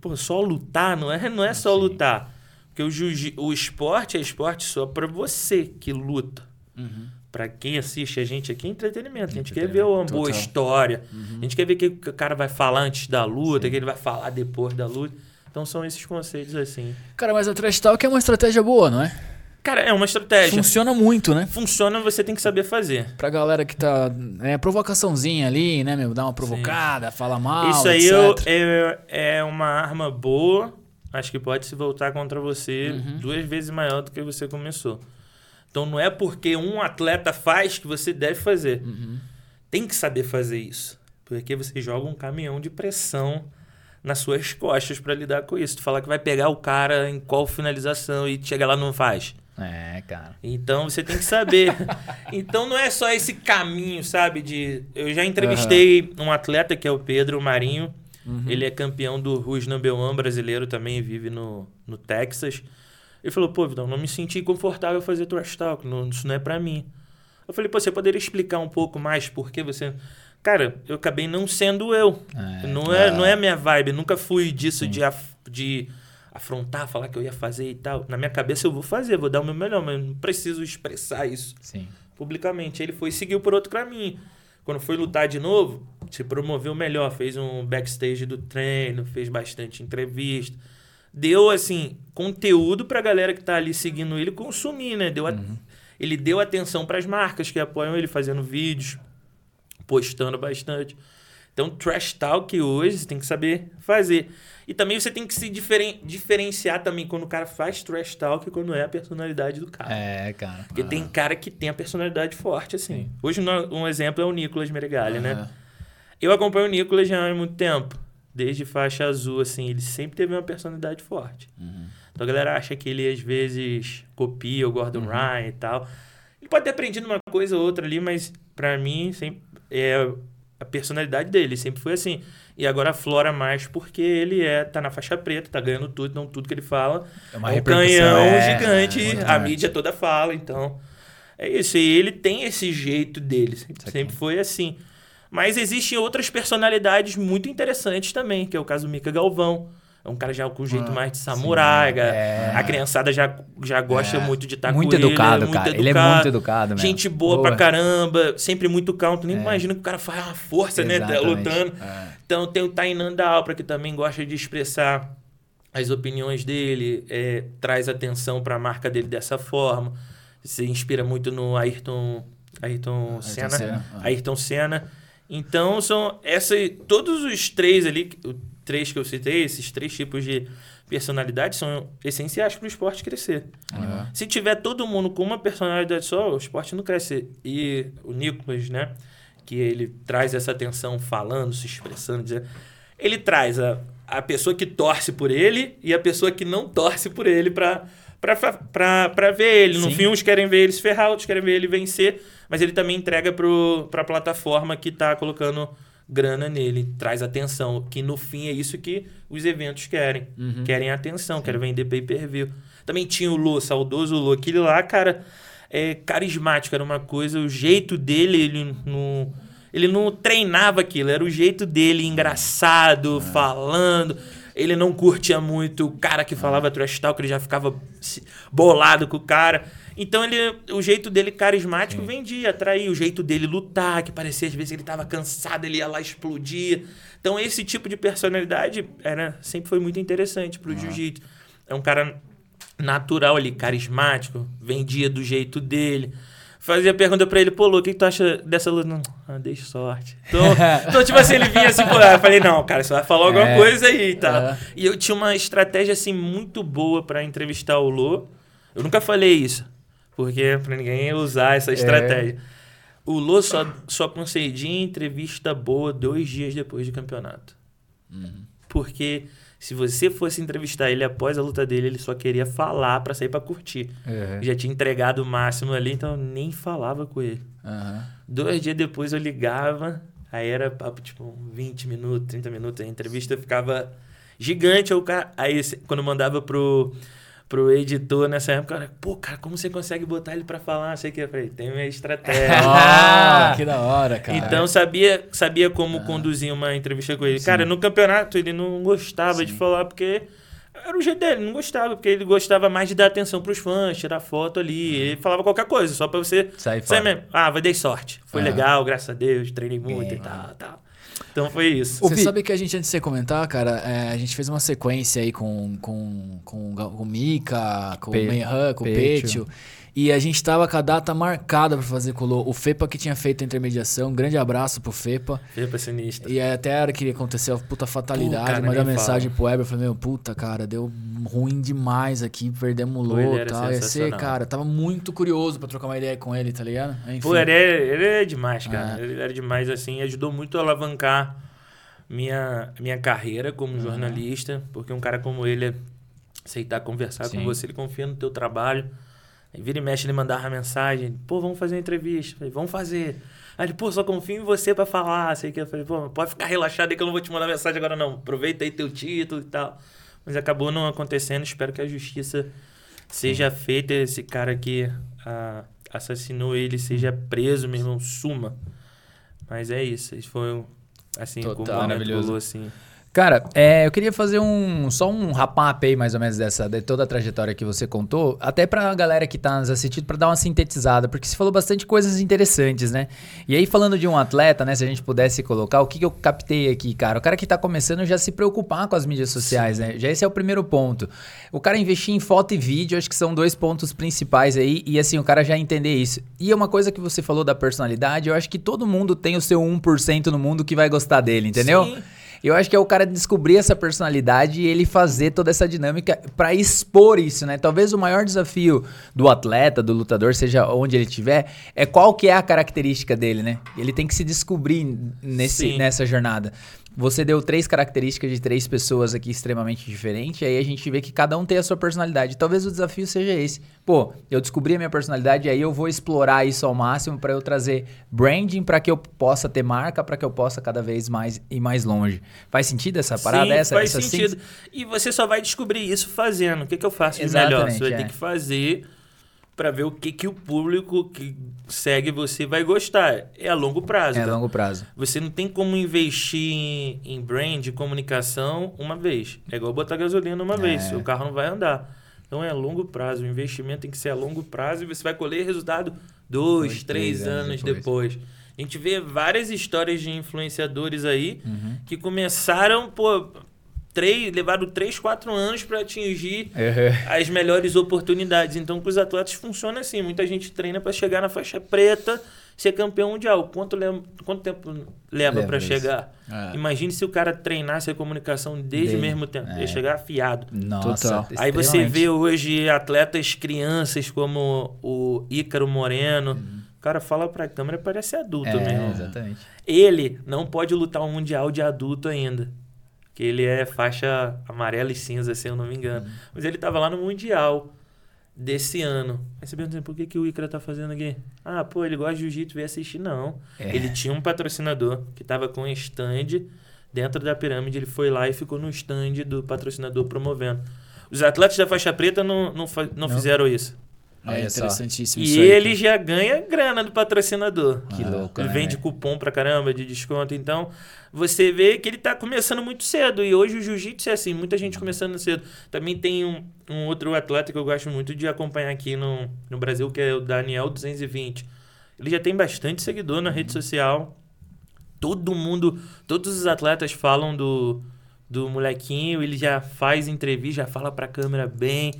Pô, só lutar? Não é, não é só Sim. lutar. Porque o, jiu o esporte é esporte só para você que luta. Uhum. Pra quem assiste a gente aqui é entretenimento. A gente quer ver uma boa Total. história. A gente quer ver o que o cara vai falar antes da luta, o que ele vai falar depois da luta. Então são esses conceitos assim. Cara, mas a Trash Talk é uma estratégia boa, não é? Cara, é uma estratégia. Funciona muito, né? Funciona, você tem que saber fazer. Pra galera que tá. É provocaçãozinha ali, né, meu? Dá uma provocada, fala mal. Isso aí etc. eu- é, é uma arma boa. Acho que pode se voltar contra você Uhum. duas vezes maior do que você começou. Então não é porque um atleta faz que você deve fazer. Uhum. Tem que saber fazer isso. Porque você joga um caminhão de pressão nas suas costas pra lidar com isso. Tu falar que vai pegar o cara em qual finalização e chega lá e não faz. É, cara. Então você tem que saber. [LAUGHS] então não é só esse caminho, sabe? De eu já entrevistei um atleta que é o Pedro Marinho. Ele é campeão do Rus Number One brasileiro também, vive no, no Texas. Ele falou, pô, Vidal, não me senti confortável fazer trash talk, não, isso não é pra mim. Eu falei, pô, você poderia explicar um pouco mais por que você... Cara, eu acabei não sendo eu. É. não, é, não é a minha vibe. Nunca fui disso de, af- de afrontar, falar que eu ia fazer e tal. Na minha cabeça eu vou fazer, vou dar o meu melhor, mas eu não preciso expressar isso Sim. publicamente. Ele foi e seguiu por outro caminho. Quando foi lutar de novo, se promoveu melhor, fez um backstage do treino, fez bastante entrevista. Deu, assim, conteúdo pra galera que tá ali seguindo ele consumir, né? Deu a- Ele deu atenção pras marcas que apoiam ele fazendo vídeos, postando bastante. Então, trash talk hoje você tem que saber fazer. E também você tem que se diferen- diferenciar também quando o cara faz trash talk e quando é a personalidade do cara. É, cara. Porque tem cara que tem a personalidade forte, assim. Hoje, no- um exemplo é o Nicolas Meregali, né? Eu acompanho o Nicolas já há muito tempo. Desde faixa azul, assim. Ele sempre teve uma personalidade forte. Então a galera acha que ele, às vezes, copia o Gordon Ryan e tal. Ele pode ter aprendido uma coisa ou outra ali, mas pra mim, sempre é a personalidade dele. Sempre foi assim. E agora aflora mais porque ele é, tá na faixa preta, tá ganhando tudo, então tudo que ele fala É uma é um canhão é, gigante, muito a mídia toda fala, então. É isso, e ele tem esse jeito dele, sempre, sempre foi assim. Mas existem outras personalidades muito interessantes também, que é o caso do Mika Galvão. É um cara já com jeito mais de samurai, ga- é. a criançada já, já gosta É. muito de estar com Muito ele. educado, cara. Ele é muito educado mesmo. Gente boa, Boa. pra caramba, sempre muito calmo. Tu nem É. imagina que o cara faz uma força, né, Exatamente. lutando. É. Então tem o Tainan da Alpra, que também gosta de expressar as opiniões dele, é, traz atenção para a marca dele dessa forma. Se inspira muito no Ayrton, Ayrton, Senna. Senna, ah. Ayrton Senna. Então são essa, todos os três ali, três que eu citei, esses três tipos de personalidade são essenciais para o esporte crescer. Aham. Se tiver todo mundo com uma personalidade só, o esporte não cresce. E o Nicolas, né? Que ele traz essa atenção falando, se expressando, dizendo. Ele traz a, a pessoa que torce por ele e a pessoa que não torce por ele pra, pra ver ele. No Sim. fim, uns querem ver ele se ferrar, outros querem ver ele vencer, mas ele também entrega pro, pra plataforma que tá colocando grana nele, traz atenção, que no fim é isso que os eventos querem. Querem atenção, querem vender pay-per-view. Também tinha o Lô, saudoso Lô, aquele lá, cara, é carismático, era uma coisa, o jeito dele, ele não, ele não treinava aquilo, era o jeito dele, engraçado, falando. Ele não curtia muito o cara que falava trash talk, ele já ficava bolado com o cara. Então ele, o jeito dele carismático vendia, atraía. O jeito dele lutar, que parecia às vezes ele tava cansado, ele ia lá explodir. Então esse tipo de personalidade era, sempre foi muito interessante pro jiu-jitsu. É um cara natural ali, carismático, vendia do jeito dele. Fazia pergunta pra ele, pô, Lu, o que, que tu acha dessa luta? Não, ah, dei sorte. Então, então, [LAUGHS] tipo assim, ele vinha assim, pô, eu falei, não, cara, você vai falar alguma É. coisa aí e tal. É. E eu tinha uma estratégia, assim, muito boa pra entrevistar o Lô. Eu nunca falei isso, porque pra ninguém usar essa estratégia. O Lô só, só concedia entrevista boa dois dias depois do campeonato. Porque se você fosse entrevistar ele após a luta dele, ele só queria falar pra sair pra curtir. Uhum. Já tinha entregado o máximo ali, então eu nem falava com ele. Aham. Dois dias depois eu ligava, aí era papo tipo 20 minutos, 30 minutos, a entrevista ficava gigante. Aí, quando mandava pro, pro editor nessa época, cara, pô, cara, como você consegue botar ele pra falar? Sei que eu falei, tem minha estratégia. [LAUGHS] Ah, que da hora, cara. Então sabia, sabia como conduzir uma entrevista com ele. Cara, no campeonato ele não gostava de falar porque era o jeito dele, não gostava, porque ele gostava mais de dar atenção pros fãs, tirar foto ali. Ele falava qualquer coisa, só pra você Sai sair fora. mesmo. Ah, vai dei sorte. Foi legal, graças a Deus, treinei muito e tal, tal. Então foi isso. Você sabe que a gente, antes de você comentar, cara, é, a gente fez uma sequência aí com, com, com, com o Mika, com Pe- o Meihan, com o Petio. Petio. E a gente tava com a data marcada pra fazer com o Fepa que tinha feito a intermediação. Um grande abraço pro Fepa. Fepa sinistro. E aí até a hora que aconteceu a puta fatalidade, Pô, cara, mandei uma mensagem fala. pro Weber, eu falei, meu, puta, cara, deu ruim demais aqui, perdemos o Lô e era tal. Ia ser, cara, tava muito curioso pra trocar uma ideia com ele, tá ligado? Enfim. Pô, ele é, ele é demais, cara. Ah. Ele era demais, assim. Ajudou muito a alavancar minha, minha carreira como jornalista. Porque um cara como ele, aceitar conversar Sim. com você, ele confia no teu trabalho. Aí vira e mexe, ele mandava mensagem. Pô, vamos fazer uma entrevista. Eu Falei, vamos fazer. Aí ele, pô, só confio em você pra falar. Sei que eu falei, pô, pode ficar relaxado aí que eu não vou te mandar mensagem agora não. Aproveita aí teu título e tal. Mas acabou não acontecendo. Espero que a justiça seja feita. Esse cara que ah, assassinou ele seja preso, meu irmão, suma. Mas é isso. Esse foi um, assim, Total, como o momento maravilhoso. assim. Cara, é, eu queria fazer um só um wrap-up aí, mais ou menos, dessa, de toda a trajetória que você contou, até pra galera que tá nos assistindo, pra dar uma sintetizada, porque você falou bastante coisas interessantes, né? E aí, falando de um atleta, né, se a gente pudesse colocar, o que, que eu captei aqui, cara? O cara que tá começando já se preocupar com as mídias sociais, né? Já esse é o primeiro ponto. O cara investir em foto e vídeo, acho que são dois pontos principais aí, e assim, o cara já entender isso. E é uma coisa que você falou da personalidade, eu acho que todo mundo tem o seu 1% no mundo que vai gostar dele, entendeu? Sim. Eu acho que é o cara descobrir essa personalidade e ele fazer toda essa dinâmica pra expor isso, né? Talvez o maior desafio do atleta, do lutador, seja onde ele estiver, é qual que é a característica dele, né? Ele tem que se descobrir nesse, Sim. nessa jornada. Você deu três características de três pessoas aqui extremamente diferentes, e aí a gente vê que cada um tem a sua personalidade. Talvez o desafio seja esse. Pô, eu descobri a minha personalidade, e aí eu vou explorar isso ao máximo pra eu trazer branding pra que eu possa ter marca, pra que eu possa cada vez mais ir mais longe. Faz sentido essa parada? Sim, essa, faz essa sentido. E você só vai descobrir isso fazendo. O que, que eu faço de melhor? Você vai é. ter que fazer pra ver o que, que o público que segue você vai gostar. É a longo prazo. É a tá? longo prazo. Você não tem como investir em, em brand, comunicação, uma vez. É igual botar gasolina uma vez. É. O carro não vai andar. Então é a longo prazo. O investimento tem que ser a longo prazo e você vai colher resultado dois, Dois, três, três anos anos depois. depois. A gente vê várias histórias de influenciadores aí Uhum. que começaram, pô, três, levaram três, quatro anos para atingir as melhores oportunidades. Então, com os atletas funciona assim. Muita gente treina para chegar na faixa preta, ser campeão mundial. Quanto, lem- quanto tempo leva Leva para chegar? É. Imagine se o cara treinasse a comunicação desde o mesmo tempo. é. Ia chegar afiado. Nossa, Total. Aí você vê hoje atletas crianças como o Ícaro Moreno. O cara fala pra câmera, parece adulto Uhum. É, mesmo. exatamente. Ele não pode lutar um mundial de adulto ainda. Que ele é faixa amarela e cinza, se eu não me engano. Mas ele tava lá no mundial desse ano. Aí você pergunta, por que, que o Icra tá fazendo aqui? Ah, pô, ele gosta de jiu-jitsu, veio assistir. Não. É. Ele tinha um patrocinador que tava com um stand dentro da pirâmide. Ele foi lá e ficou no stand do patrocinador promovendo. Os atletas da faixa preta não, não, não Não. fizeram isso. É Olha só. interessantíssimo E isso aí, ele cara. já ganha grana do patrocinador. Que louco, Ele né, vende cupom pra caramba de desconto. Então, você vê que ele tá começando muito cedo. E hoje o jiu-jitsu é assim, muita gente começando cedo. Também tem um, um outro atleta que eu gosto muito de acompanhar aqui no, no Brasil, que é o Daniel 220. Ele já tem bastante seguidor na rede social. Todo mundo, todos os atletas falam do, do molequinho. Ele já faz entrevista, já fala pra câmera bem.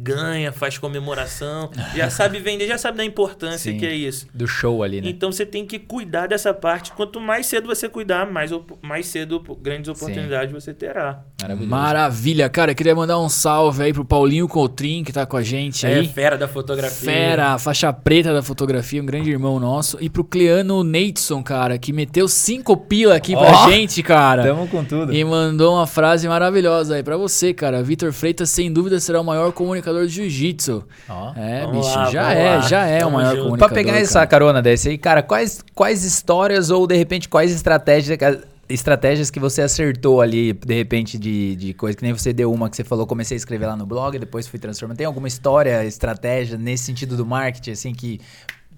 Ganha, faz comemoração, [LAUGHS] já sabe vender, já sabe da importância Sim. que é isso. Do show ali, né? Então você tem que cuidar dessa parte. Quanto mais cedo você cuidar, mais, mais cedo grandes oportunidades você terá. Maravilha, cara. Queria mandar um salve aí pro Paulinho Coutrin, que tá com a gente É aí. fera da fotografia. Fera, faixa preta da fotografia, um grande irmão nosso. E pro Cleano Neidson, cara, que meteu cinco pila aqui pra Ó, gente, cara. Tamo com tudo. E mandou uma frase maravilhosa aí pra você, cara. Vitor Freitas, sem dúvida, será o maior comunicador de jiu-jitsu. Ó. É, Vamos bicho, lá, já é, lá. já é o maior junto. comunicador. Pra pegar essa cara. carona dessa aí, cara, quais, quais histórias ou de repente quais estratégias, estratégias que você acertou ali, de repente, de, de coisa que nem você deu uma que você falou, comecei a escrever lá no blog, depois fui transformando. Tem alguma história, estratégia nesse sentido do marketing, assim, que.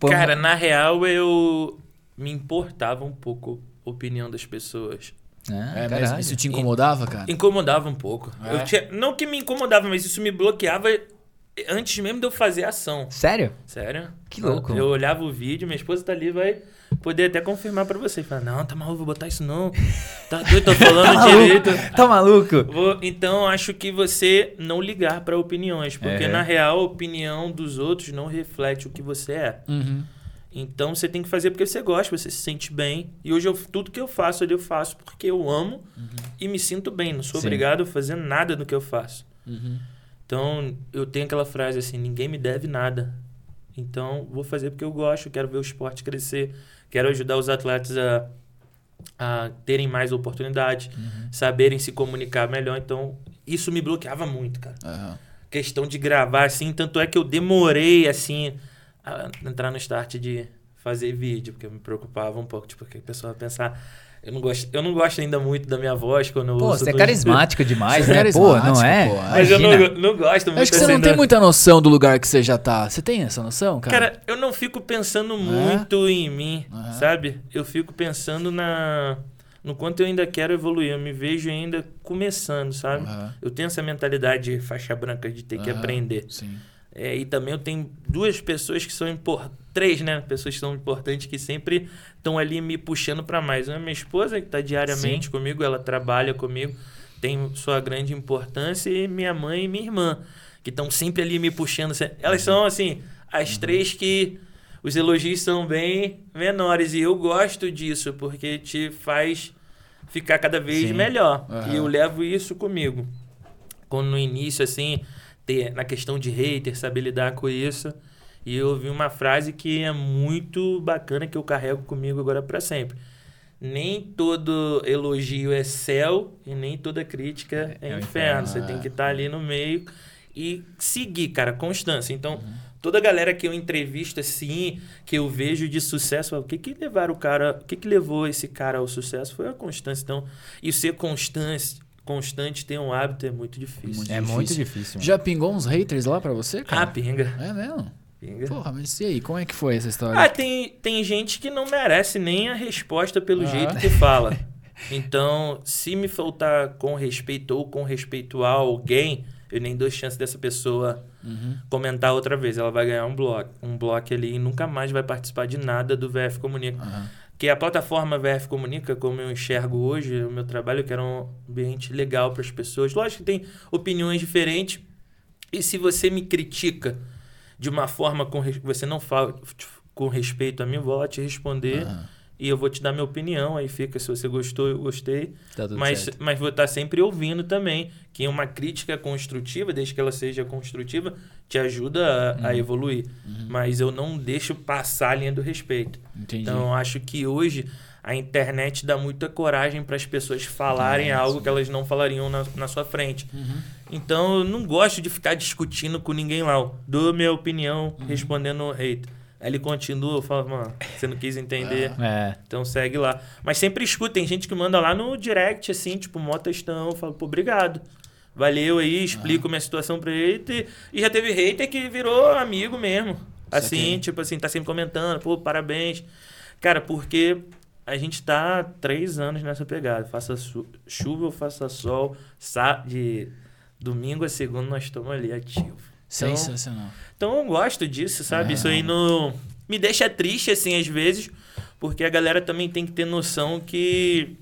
Cara, na real, eu me importava um pouco a opinião das pessoas. É caralho. mesmo? Isso te incomodava, cara? Incomodava um pouco. É? Eu tinha, não que me incomodava, mas isso me bloqueava antes mesmo de eu fazer a ação. Sério? Sério? Que louco. Eu olhava o vídeo, minha esposa tá ali, vai poder até confirmar pra você. Fala, não, tá maluco, vou botar isso não. Tá doido, tô [LAUGHS] Tá falando maluco? direito. Tá maluco? Vou- então, acho que você não ligar pra opiniões, porque É. na real a opinião dos outros não reflete o que você é. Uhum. Então você tem que fazer porque você gosta, você se sente bem. E hoje eu, tudo que eu faço ali eu faço porque eu amo e me sinto bem. Não sou Sim. obrigado a fazer nada do que eu faço. Uhum. Então eu tenho aquela frase assim: ninguém me deve nada. Então vou fazer porque eu gosto, quero ver o esporte crescer, quero ajudar os atletas a, a terem mais oportunidades, saberem se comunicar melhor. Então isso me bloqueava muito, cara questão de gravar, assim. Tanto é que eu demorei, assim, a entrar no start de fazer vídeo, porque eu me preocupava um pouco, tipo, que a pessoa pensar. Eu não, gosto, eu não gosto ainda muito da minha voz quando eu Pô, você é carismático demais, Você é né? Pô, não é? pô. Mas eu não, não gosto muito Acho que você assim não tem muita noção do lugar que você já tá. Você tem essa noção, cara? Cara, eu não fico pensando muito em mim, Aham. sabe? Eu fico pensando na no quanto eu ainda quero evoluir. Eu me vejo ainda começando, sabe? Eu tenho essa mentalidade de faixa branca de ter que aprender. Sim. É, e também eu tenho duas pessoas que são importantes, três, né? Pessoas que são importantes que sempre estão ali me puxando para mais. Uma é minha esposa, que está diariamente comigo, ela trabalha comigo, tem sua grande importância, e minha mãe e minha irmã, que estão sempre ali me puxando. Elas são, assim, as três que os elogios são bem menores. E eu gosto disso, porque te faz ficar cada vez Sim. melhor. Aham. E eu levo isso comigo quando no início, assim, ter, na questão de hater, saber lidar com isso. E eu ouvi uma frase que é muito bacana, que eu carrego comigo agora para sempre. Nem todo elogio é céu e nem toda crítica é, É o inferno. Você tem que estar ali no meio e seguir, cara, constância. Então, Uhum. toda a galera que eu entrevisto assim, que eu vejo de sucesso, o que que levaram o cara, o que que levou esse cara ao sucesso foi a constância. Então, e ser constante, constante ter um hábito é muito difícil. É muito difícil. mano. Já pingou uns haters lá pra você, Ah, cara? pinga. É mesmo? pinga. Porra, mas e aí, como é que foi essa história? Ah, tem, tem gente que não merece nem a resposta pelo Ah. jeito que fala. Então, se me faltar com respeito ou com respeito a alguém, eu nem dou chance dessa pessoa Uhum. comentar outra vez. Ela vai ganhar um bloco, um bloco ali e nunca mais vai participar de nada do VF Comunica. Aham. Que a plataforma VF Comunica, como eu enxergo hoje, o meu trabalho, eu quero um ambiente legal para as pessoas. Lógico que tem opiniões diferentes. E se você me critica de uma forma com você não fala com respeito a mim, eu vou lá te responder Aham. E eu vou te dar minha opinião. Aí fica se você gostou, eu gostei. Tá Mas, certo. mas vou estar sempre ouvindo também. Que uma crítica construtiva, desde que ela seja construtiva, te ajuda a, a evoluir. Mas eu não deixo passar a linha do respeito. Entendi. Então, eu acho que hoje a internet dá muita coragem para as pessoas falarem É, algo que elas não falariam na, na sua frente. Uhum. Então, eu não gosto de ficar discutindo com ninguém lá. Dou minha opinião Uhum. respondendo o hate. Aí ele continua, eu falo, mano, você não quis entender. [LAUGHS] É. Então segue lá. Mas sempre escuta, tem gente que manda lá no direct, assim, tipo, mó textão. Eu falo, pô, obrigado. Valeu aí, explico minha situação pra ele. E- já teve hater que virou amigo mesmo. Assim, tipo assim, tá sempre comentando, pô, parabéns. Cara, porque a gente tá três anos nessa pegada. Faça chuva ou faça sol, sa de domingo a segunda nós estamos ali ativos. Então, Sensacional. então eu gosto disso, sabe? É. Isso aí não me deixa triste assim às vezes, porque a galera também tem que ter noção que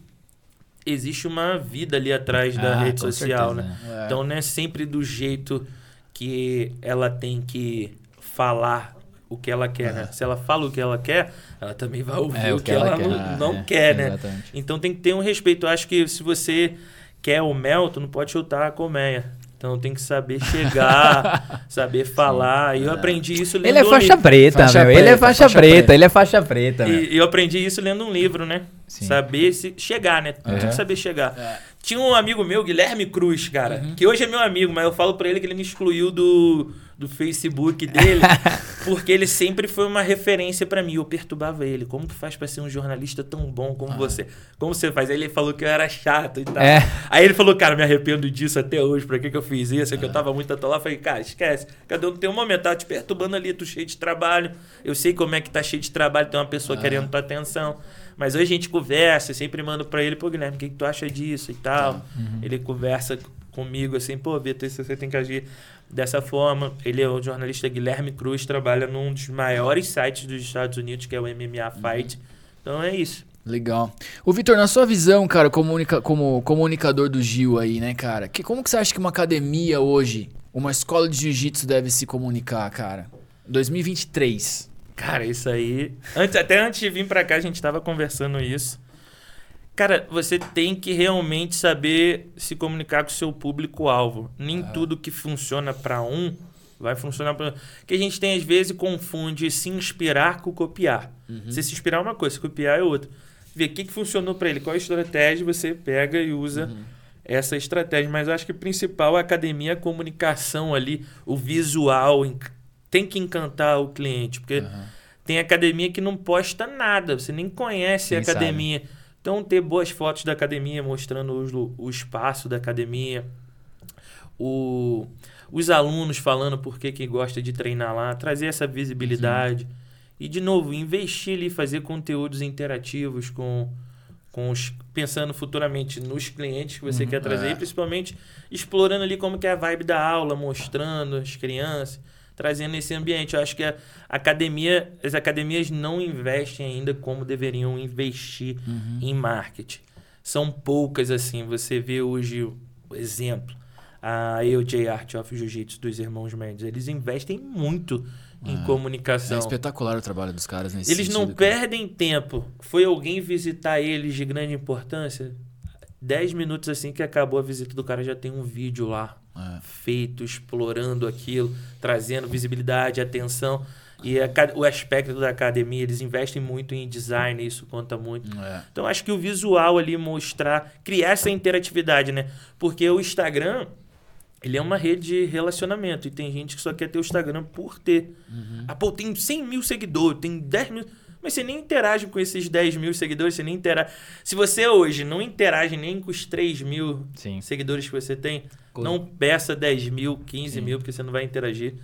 existe uma vida ali atrás da Ah, rede social, certeza, né? É. Então não é sempre do jeito que ela tem que falar o que ela quer, né? Se ela fala o que ela quer, ela também vai ouvir É, o que, ela, não, Ah, não é, quer, né? Exatamente. Então tem que ter um respeito. Eu acho que se você quer o mel, tu não pode chutar a colmeia. Então tem que saber chegar, [LAUGHS] saber falar. E eu aprendi isso lendo Ele é um faixa livro. preta, Faixa meu. ele é preta, faixa, faixa preta, preta. ele é faixa preta, meu. E, e eu aprendi isso lendo um livro, né? Sim. Saber se chegar, né? Tem Uhum. que saber chegar. É. Tinha um amigo meu, Guilherme Cruz, cara, que hoje é meu amigo, mas eu falo pra ele que ele me excluiu do, do Facebook dele, [LAUGHS] porque ele sempre foi uma referência pra mim. Eu perturbava ele. Como que faz pra ser um jornalista tão bom como você? Como você faz? Aí ele falou que eu era chato e tal. É. Aí ele falou, cara, me arrependo disso até hoje. Pra que, que eu fiz isso? É que eu tava muito atolado. Eu falei, cara, esquece. Cada um tem um momento. Tava te perturbando ali, tu cheio de trabalho. Eu sei como é que tá cheio de trabalho, tem uma pessoa querendo tua atenção. Mas hoje a gente conversa, eu sempre mando pra ele, pô, Guilherme, o que, que tu acha disso e tal. Ele conversa comigo assim, pô, Vitor, você tem que agir dessa forma. Ele é o jornalista Guilherme Cruz, trabalha num dos maiores sites dos Estados Unidos, que é o MMA Fight. Então é isso. Legal. Ô, Vitor, na sua visão, cara, comunica, como comunicador do Gil aí, né, cara? Que, como que você acha que uma academia hoje, uma escola de jiu-jitsu deve se comunicar, cara? 2023. Cara, isso aí. Antes, até antes de vir pra cá, a gente tava conversando isso. Cara, você tem que realmente saber se comunicar com o seu público-alvo. Nem tudo que funciona pra um vai funcionar para Que a gente tem às vezes confunde se inspirar com copiar. Você se inspirar é uma coisa, se copiar é outra. Ver o que, que funcionou pra ele, qual a estratégia você pega e usa essa estratégia. Mas eu acho que o principal é a academia, a comunicação ali, o visual. Tem que encantar o cliente, porque tem academia que não posta nada, você nem conhece a Nem sabe. academia. Então, ter boas fotos da academia, mostrando os o, espaço da academia, o- os alunos falando por que, que gosta de treinar lá, trazer essa visibilidade. E, de novo, investir ali, fazer conteúdos interativos com, com os, pensando futuramente nos clientes que você quer trazer, é. e principalmente explorando ali como que é a vibe da aula, mostrando as crianças, trazendo esse ambiente. Eu acho que a academia, as academias não investem ainda como deveriam investir em marketing. São poucas assim. Você vê hoje o exemplo, a AOJ Art of Jiu-Jitsu dos irmãos Mendes, eles investem muito em É comunicação. espetacular o trabalho dos caras nesse Eles não cara. perdem tempo. Foi alguém visitar eles de grande importância? Dez minutos assim que acabou a visita do cara, já tem um vídeo lá É. feito, explorando aquilo, trazendo visibilidade, atenção. E a o aspecto da academia, eles investem muito em design, isso conta muito. É. Então acho que o visual ali mostrar, criar essa interatividade, né? Porque o Instagram, ele é uma rede de relacionamento e tem gente que só quer ter o Instagram por ter. Ah, pô, tem 100 mil seguidores, tem 10 mil. Mas você nem interage com esses 10 mil seguidores, você nem interage. Se você hoje não interage nem com os 3 mil Sim. seguidores que você tem, Co- não peça 10 mil, 15 mil, porque você não vai interagir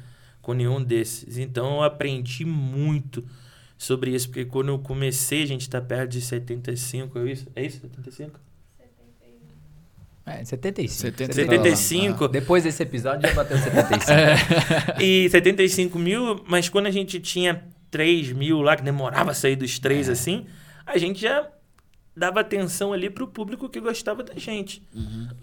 com nenhum desses. Então eu aprendi muito sobre isso, porque quando eu comecei, a gente tá perto de 75, é isso? É isso? 75? É, 75. 70. 75. Depois desse episódio já bateu 75. E 75 [LAUGHS] mil, mas quando a gente tinha 3 mil lá, que demorava a sair dos três assim, a gente já dava atenção ali pro público que gostava da gente.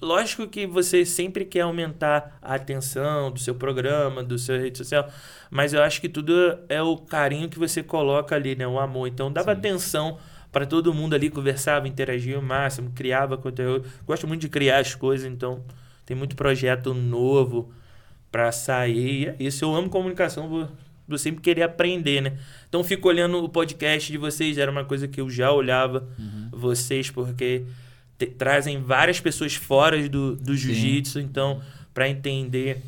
Lógico que você sempre quer aumentar a atenção do seu programa, do seu rede social, mas eu acho que tudo é o carinho que você coloca ali, né? O amor. Então dava atenção para todo mundo ali, conversava, interagia o máximo, criava conteúdo. Gosto muito de criar as coisas, então tem muito projeto novo para sair. E é isso, eu amo comunicação, vou, vou sempre querer aprender, né? Então fico olhando o podcast de vocês, era uma coisa que eu já olhava vocês, porque te- trazem várias pessoas fora do, do jiu-jitsu, então, para entender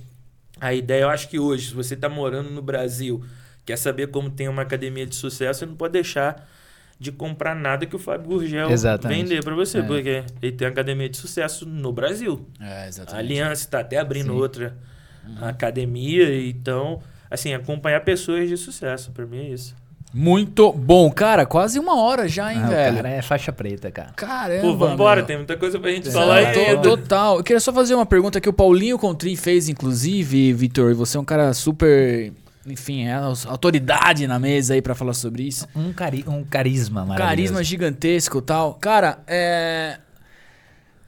a ideia. Eu acho que hoje, se você está morando no Brasil, quer saber como tem uma academia de sucesso, você não pode deixar de comprar nada que o Fábio Gurgel Exatamente. vender para você, É. porque ele tem uma academia de sucesso no Brasil. É, A. Aliança está até abrindo Sim. outra academia, então, assim, acompanhar pessoas de sucesso, para mim é isso. Muito bom. Cara, quase uma hora já, hein, Ah, velho? cara é faixa preta, cara. Caramba. Pô, vambora, meu. tem muita coisa pra gente É, falar aí. Tô- Total. Eu queria só fazer uma pergunta que o Paulinho Contrim fez, inclusive, Vitor. E você é um cara super. Enfim, é a autoridade na mesa aí pra falar sobre isso. Um, cari um carisma maravilhoso. Carisma gigantesco e tal. Cara, é.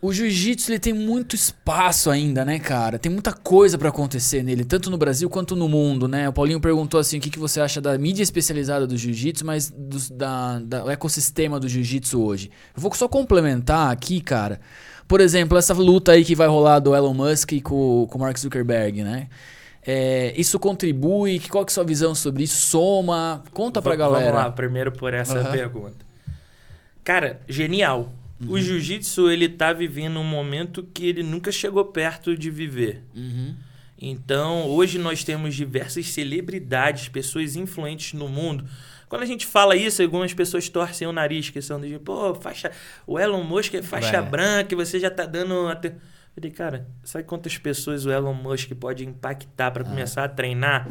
O jiu-jitsu ele tem muito espaço ainda, né, cara? Tem muita coisa pra acontecer nele, tanto no Brasil quanto no mundo, né? O Paulinho perguntou assim: o que, que você acha da mídia especializada do jiu-jitsu, mas dos- da, da- do ecossistema do jiu-jitsu hoje. Eu vou só complementar aqui, cara. Por exemplo, essa luta aí que vai rolar do Elon Musk com com o Mark Zuckerberg, né? É, isso contribui? Qual que é a sua visão sobre isso? Soma? Conta pra Va- galera. Vamos lá, primeiro por essa Aham. pergunta. Cara, genial. Uhum. O jiu-jitsu, ele tá vivendo um momento que ele nunca chegou perto de viver. Uhum. Então, hoje nós temos diversas celebridades, pessoas influentes no mundo. Quando a gente fala isso, algumas pessoas torcem o nariz, que são de, pô, faixa, o Elon Musk é faixa branca você já tá dando. Até... Eu falei, cara, sabe quantas pessoas o Elon Musk pode impactar para começar a treinar?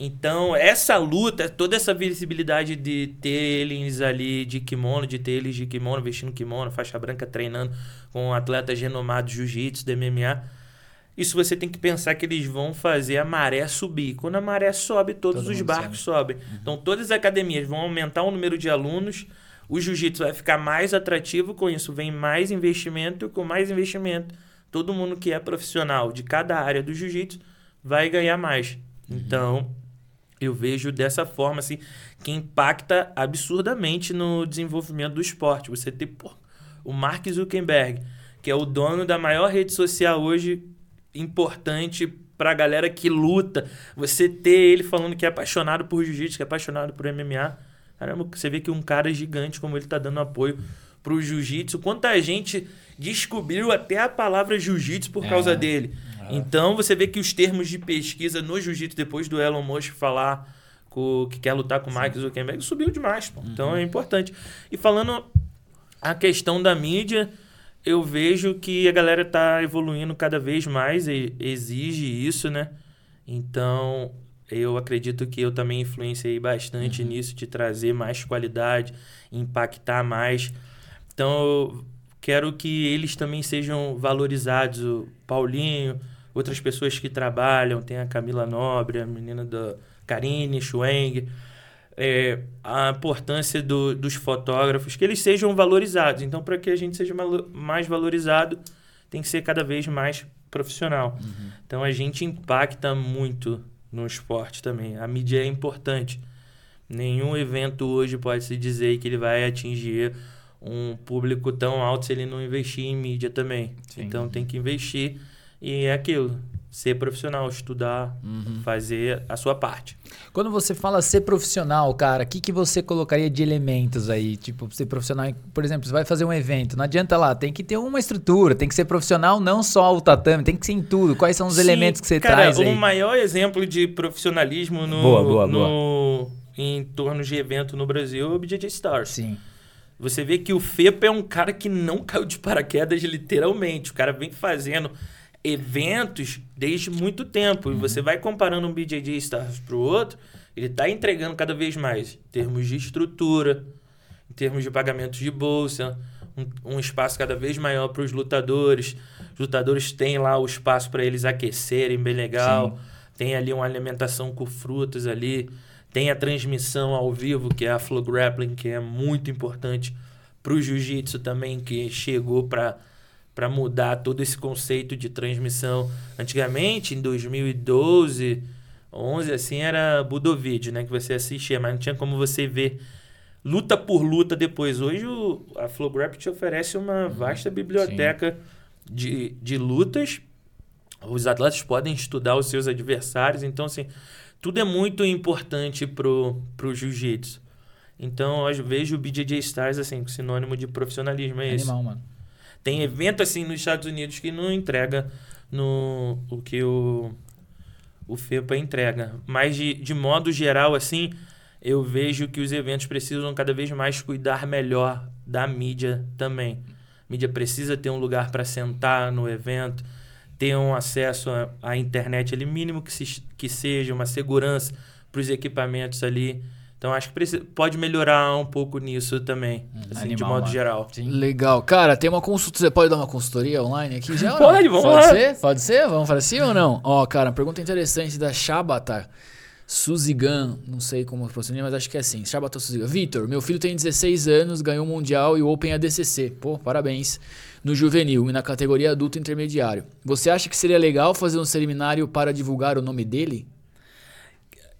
Então, essa luta, toda essa visibilidade de ter eles ali de kimono, de ter eles de kimono, vestindo kimono, faixa branca, treinando com atletas renomados de jiu-jitsu, de MMA, isso você tem que pensar que eles vão fazer a maré subir. Quando a maré sobe, todos Todo os barcos sobem. Então, todas as academias vão aumentar o número de alunos, o jiu-jitsu vai ficar mais atrativo, com isso vem mais investimento, e com mais investimento, todo mundo que é profissional de cada área do jiu-jitsu vai ganhar mais. Então, eu vejo dessa forma, assim, que impacta absurdamente no desenvolvimento do esporte. Você ter pô, o Mark Zuckerberg, que é o dono da maior rede social hoje importante pra galera que luta. Você ter ele falando que é apaixonado por jiu-jitsu, que é apaixonado por MMA. Caramba, você vê que um cara gigante como ele tá dando apoio pro jiu-jitsu. Quanta gente descobriu até a palavra jiu-jitsu por causa dele. Então você vê que os termos de pesquisa no jiu-jitsu, depois do Elon Musk falar com- que quer lutar com o Mike Zuckerberg, subiu demais. Pô. Então é importante. E falando a questão da mídia, eu vejo que a galera tá evoluindo cada vez mais e exige isso, né? Então, eu acredito que eu também influenciei bastante nisso, de trazer mais qualidade, impactar mais. Então, eu quero que eles também sejam valorizados. O Paulinho, outras pessoas que trabalham, tem a Camila Nobre, a menina da Karine Schweng, é, a importância do- dos fotógrafos, que eles sejam valorizados. Então, para que a gente seja mais valorizado, tem que ser cada vez mais profissional. Então, a gente impacta muito no esporte também. A mídia é importante. Nenhum evento hoje pode se dizer que ele vai atingir um público tão alto se ele não investir em mídia também. Sim. Então, tem que investir e é aquilo. Ser profissional, estudar, fazer a sua parte. Quando você fala ser profissional, cara, o que, que você colocaria de elementos aí? Tipo, ser profissional, por exemplo, você vai fazer um evento, não adianta lá, tem que ter uma estrutura, tem que ser profissional, não só o tatame, tem que ser em tudo. Quais são os Sim, elementos que você cara, traz o aí? maior exemplo de profissionalismo no, Boa, boa, no- em torno de evento no Brasil é o BJJ Stars. Sim. Você vê que o FEPA é um cara que não caiu de paraquedas literalmente. O cara vem fazendo eventos desde muito tempo. E você vai comparando um BJJ Stars pro outro, ele tá entregando cada vez mais em termos de estrutura, em termos de pagamentos de bolsa, um, um espaço cada vez maior para os lutadores. Os lutadores têm lá o espaço para eles aquecerem bem legal. Tem ali uma alimentação com frutas ali. Tem a transmissão ao vivo, que é a Flow Grappling, que é muito importante para o jiu-jitsu também, que chegou para para mudar todo esse conceito de transmissão. Antigamente, em 2012, 11, assim, era Budovídeo, né? Que você assistia, mas não tinha como você ver luta por luta depois. Hoje, o, a Flow Grappling te oferece uma vasta biblioteca de, de lutas. Os atletas podem estudar os seus adversários. Então, assim, tudo é muito importante pro, pro jiu-jitsu. Então, eu vejo o BJJ Stars, assim, sinônimo de profissionalismo, é isso. Animal, mano. Tem evento assim nos Estados Unidos que não entrega no o que o, o FEPA entrega. Mas de, de modo geral, assim, eu vejo que os eventos precisam cada vez mais cuidar melhor da mídia também. A mídia precisa ter um lugar para sentar no evento, ter um acesso à, internet ali, mínimo que, se, que seja, uma segurança para os equipamentos ali. Então acho que precisa, pode melhorar um pouco nisso também, assim, de Animal, modo mano. geral. Sim. Legal. Cara, tem uma consulta. Você pode dar uma consultoria online aqui já? Pode, vamos Pode lá. ser? Pode ser? Vamos para cima ou não? Ó, cara, uma pergunta interessante da Shabata. Suzigan, não sei como pronunciar, mas acho que é assim. Shabata Suzigan. Vitor, meu filho tem 16 anos, ganhou o Mundial e o Open ADCC. Pô, parabéns. No juvenil e na categoria adulto intermediário. Você acha que seria legal fazer um seminário para divulgar o nome dele?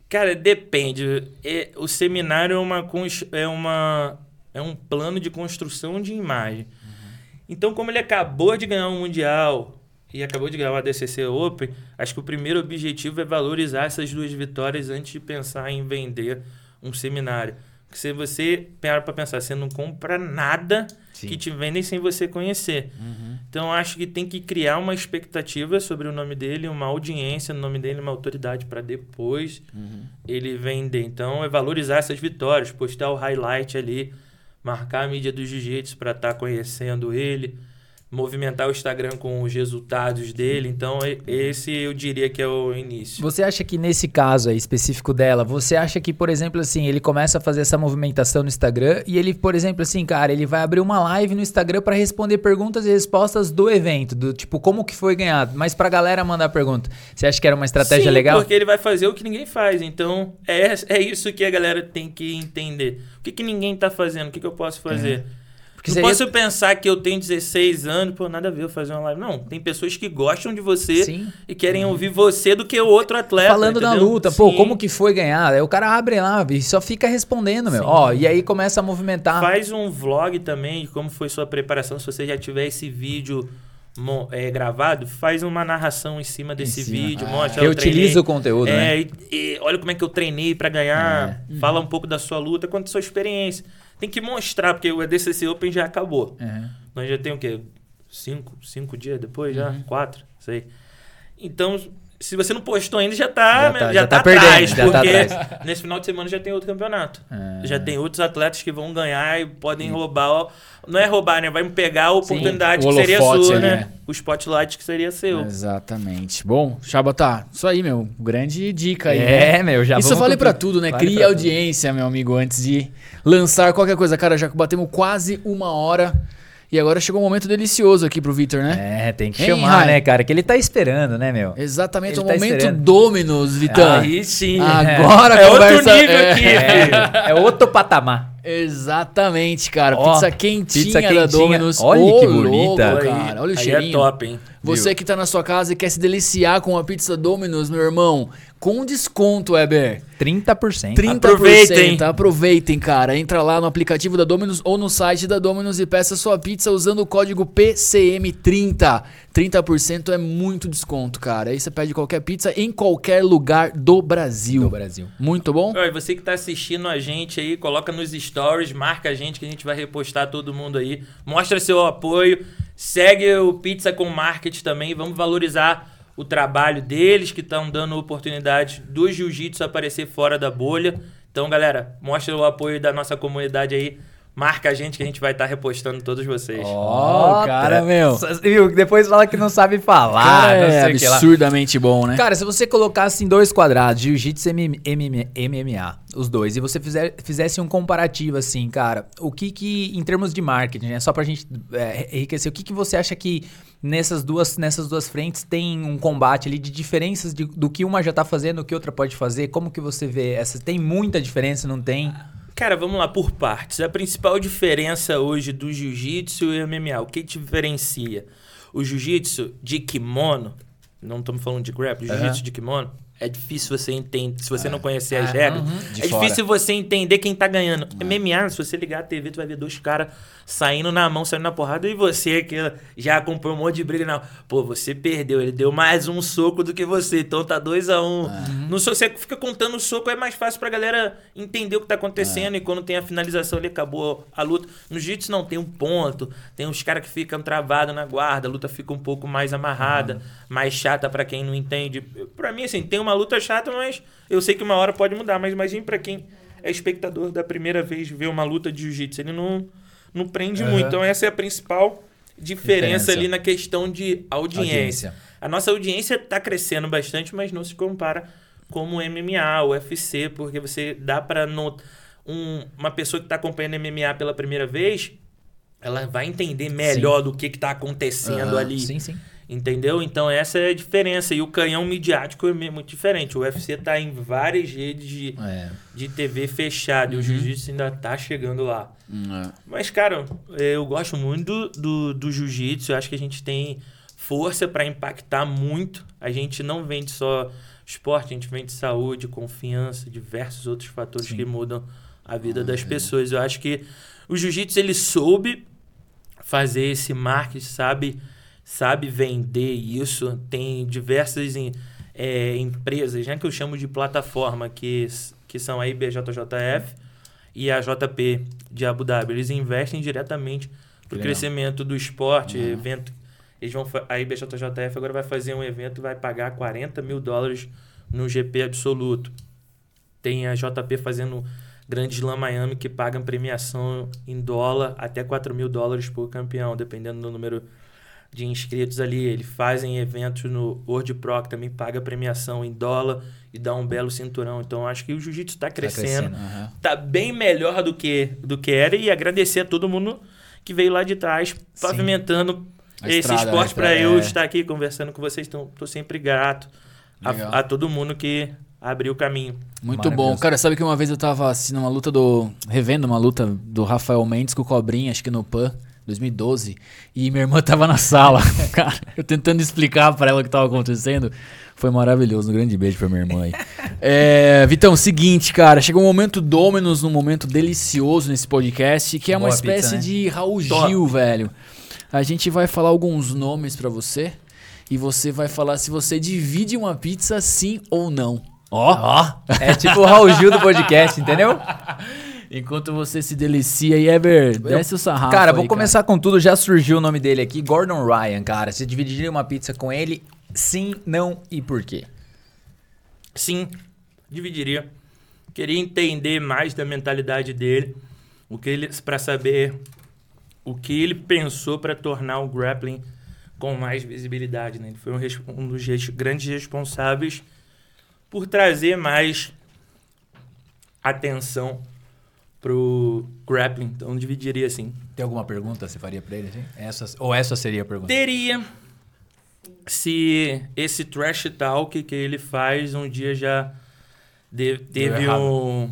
Cara, depende. É, o seminário é uma, é uma é um plano de construção de imagem. Então, como ele acabou de ganhar um mundial e acabou de ganhar o ADCC Open, acho que o primeiro objetivo é valorizar essas duas vitórias antes de pensar em vender um seminário. Porque se você parar para pensar, você não compra nada Sim. que te vendem sem você conhecer. Então, acho que tem que criar uma expectativa sobre o nome dele, uma audiência no nome dele, uma autoridade para depois ele vender. Então, é valorizar essas vitórias, postar o highlight ali, marcar a mídia do jiu-jitsu para estar conhecendo ele, movimentar o Instagram com os resultados dele. Então, esse eu diria que é o início. Você acha que nesse caso aí específico dela, você acha que, por exemplo, assim, ele começa a fazer essa movimentação no Instagram e ele, por exemplo, assim, cara, ele vai abrir uma live no Instagram pra responder perguntas e respostas do evento, do tipo, como que foi ganhado, mas pra galera mandar pergunta. Você acha que era uma estratégia Sim, legal? porque ele vai fazer o que ninguém faz. Então, é, é isso que a galera tem que entender. O que, que ninguém tá fazendo? O que, que eu posso fazer? Porque não posso pensar que eu tenho 16 anos, pô, nada a ver eu fazer uma live. Não, tem pessoas que gostam de você Sim. e querem ouvir você do que o outro atleta. Falando da entendeu? luta, pô, Sim. como que foi ganhar? Aí o cara abre lá e só fica respondendo, meu. Sim. Ó, e aí começa a movimentar. Faz um vlog também de como foi sua preparação. Se você já tiver esse vídeo é, gravado, faz uma narração em cima desse cima. vídeo, Ah, mostra. eu utilizo o conteúdo, é, né? e, e olha como é que eu treinei pra ganhar. Fala um pouco da sua luta, quanto da sua experiência. Tem que mostrar, porque o EDCC Open já acabou. Uhum. Nós já tem o quê? Cinco, cinco dias depois já? Uhum. Quatro, sei. Então, se você não postou ainda, já tá, Já tá- já já tá, tá perdendo, atrás. já tá porque atrás. nesse final de semana já tem outro campeonato. Ah. Já tem outros atletas que vão ganhar e podem roubar. o- Não é roubar, né? Vai pegar a oportunidade o que seria sua, ali, né? né? O spotlight que seria seu. Exatamente. Bom, Shabata, isso aí, meu. Grande dica aí. É, né? meu, já Isso vale pra tudo. né? Vale Crie pra tudo. audiência, meu amigo, antes de lançar qualquer coisa. Cara, já batemos quase uma hora. E agora chegou um momento delicioso aqui pro Vitor, né? É, tem que Hein, chamar, Rai? né, cara? Que ele tá esperando, né, meu? Exatamente, Ele o tá momento esperando. Dominus, Vitão. Aí sim. Agora a [LAUGHS] É outro conversa nível [LAUGHS] é- aqui. É, é outro patamar. Exatamente, cara. Ó, pizza quentinha pizza da quentinha. Dominus. Olha Ô, que bonita. cara. Olha o aí cheirinho. é top, hein? Você que tá na sua casa e quer se deliciar com a pizza Dominus, meu irmão, com desconto, Weber. 30%. 30%. Aproveitem. Aproveitem, cara. Entra lá no aplicativo da Dominus ou no site da Dominus e peça sua pizza usando o código PCM30. 30% é muito desconto, cara. Aí você pede qualquer pizza em qualquer lugar do Brasil. do Brasil. Muito bom? Olha, você que tá assistindo a gente aí, coloca nos stories, marca a gente que a gente vai repostar todo mundo aí. Mostra seu apoio, segue o Pizza com Market também, vamos valorizar o trabalho deles que estão dando oportunidade do jiu-jitsu aparecer fora da bolha. Então, galera, mostra o apoio da nossa comunidade aí. Marca a gente que a gente vai estar repostando todos vocês. Ó, cara, meu. Viu? Depois fala que não sabe falar. Cara, não é absurdamente bom, né? Cara, se você colocasse em dois quadrados, Jiu-Jitsu e MM MM MMA, os dois, e você fizer, fizesse um comparativo assim, cara, o que que, em termos de marketing, né, só pra gente é, enriquecer, o que que você acha que nessas duas, nessas duas frentes tem um combate ali de diferenças de- do que uma já tá fazendo, o que outra pode fazer? Como que você vê essa? Tem muita diferença, não tem? Cara, vamos lá por partes. A principal diferença hoje do jiu-jitsu e MMA, o que diferencia? O jiu-jitsu de kimono, não estamos falando de grappling, jiu-jitsu de kimono, é difícil você entender, se você não conhecer as regras, uhum. De é fora. difícil você entender quem tá ganhando. MMA, se você ligar a TV, tu vai ver dois caras saindo na mão, saindo na porrada, e você que já acompanhou um monte de briga, não. Pô, você perdeu, ele deu mais um soco do que você, então tá 2 a 1 um. No so- você fica contando o soco, é mais fácil pra galera entender o que tá acontecendo, e quando tem a finalização, ele acabou a luta. No jiu-jitsu não, tem um ponto, tem uns caras que ficam travados na guarda, a luta fica um pouco mais amarrada, mais chata pra quem não entende. Pra mim, assim, tem uma luta chata, mas eu sei que uma hora pode mudar, mas imagine pra quem é espectador da primeira vez ver uma luta de jiu-jitsu. Ele não, não prende Aham. muito. Então, essa é a principal diferença, Diferença. ali na questão de audiência. Audiência. A nossa audiência está crescendo bastante, mas não se compara como o MMA, o UFC, porque você dá para um, uma pessoa que está acompanhando MMA pela primeira vez, ela vai entender melhor do que está acontecendo Aham, ali. Sim, sim. Entendeu? Então essa é a diferença. E o canhão midiático é muito diferente. O UFC tá em várias redes de, É. de TV fechada. E o jiu-jitsu ainda tá chegando lá. Hum, é. Mas, cara, é, eu gosto muito do, do, do jiu-jitsu. Eu acho que a gente tem força para impactar muito. A gente não vende só esporte, a gente vende saúde, confiança, diversos outros fatores Sim. que mudam a vida das pessoas. Eu acho que o jiu-jitsu ele soube fazer esse marketing, sabe, sabe vender isso. Tem diversas é, empresas, né, que eu chamo de plataforma, que, que são a IBJJF e a JP de Abu Dhabi. Eles investem diretamente para o crescimento do esporte, Uhum. evento. Eles vão, a IBJJF agora vai fazer um evento e vai pagar 40 mil dólares no GP absoluto. Tem a JP fazendo Grande Slam Miami que pagam premiação em dólar até 4 mil dólares por campeão, dependendo do número de inscritos ali. Eles fazem eventos no World Pro que também paga premiação em dólar e dá um belo cinturão. Então acho que o jiu-jitsu está crescendo. crescendo. Aham. Tá bem melhor do que, do que era e agradecer a todo mundo que veio lá de trás pavimentando A esse estrada, esporte para eu é. estar aqui conversando com vocês. Então, tô sempre grato a, a todo mundo que abriu o caminho. Muito bom. Cara, sabe que uma vez eu tava assistindo uma luta do. revendo uma luta do Rafael Mendes com o Cobrinha, acho que no PAN, 2012. E minha irmã [LAUGHS] tava na sala. [LAUGHS] Cara, eu tentando explicar pra ela o que tava acontecendo. Foi maravilhoso. Um grande beijo pra minha irmã aí. [LAUGHS] É, Vitão, seguinte, cara. Chegou um momento Dominus, um momento delicioso nesse podcast, que é uma Boa espécie pizza, né? de Raul Top. Gil, velho. A gente vai falar alguns nomes pra você. E você vai falar se você divide uma pizza sim ou não. Ó, Ó, é tipo o Raul Gil do podcast, entendeu? Enquanto você se delicia aí, Eber, desce o sarrafo Cara, aí, vou começar com tudo. Já surgiu o nome dele aqui, Gordon Ryan, cara. Você dividiria uma pizza com ele? Sim, não e por quê? Sim, dividiria. Queria entender mais da mentalidade dele, o que ele para saber o que ele pensou para tornar o grappling com mais visibilidade. Né? Ele foi um, um dos res- grandes responsáveis por trazer mais atenção pro grappling. Então dividiria assim. Tem alguma pergunta que você faria pra ele? Assim? Essa, ou essa seria a pergunta? Teria se esse trash talk que ele faz um dia já de- teve um-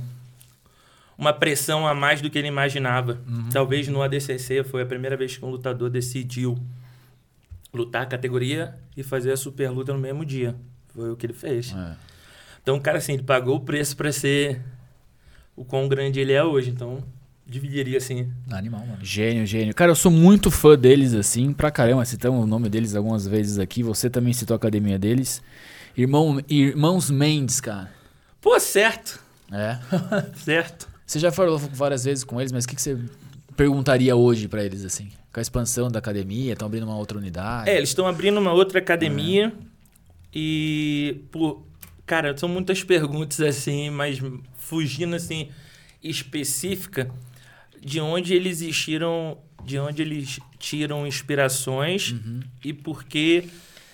uma pressão a mais do que ele imaginava. Uhum. Talvez no ADCC foi a primeira vez que um lutador decidiu lutar a categoria e fazer a super luta no mesmo dia. Foi o que ele fez. É. Então, cara, assim, ele pagou o preço para ser o quão grande ele é hoje. Então, dividiria assim. Animal, mano. Gênio, gênio. Cara, eu sou muito fã deles, assim, pra caramba. Citamos o nome deles algumas vezes aqui. Você também citou a academia deles. Irmão, Irmãos Mendes, cara. Pô, certo. É. [LAUGHS] Certo. Você já falou várias vezes com eles, mas o que, que você perguntaria hoje pra eles, assim? Com a expansão da academia, estão abrindo uma outra unidade? É, eles estão abrindo uma outra academia e, pô, cara, são muitas perguntas assim, mas fugindo assim específica de onde eles existiram, de onde eles tiram inspirações e por que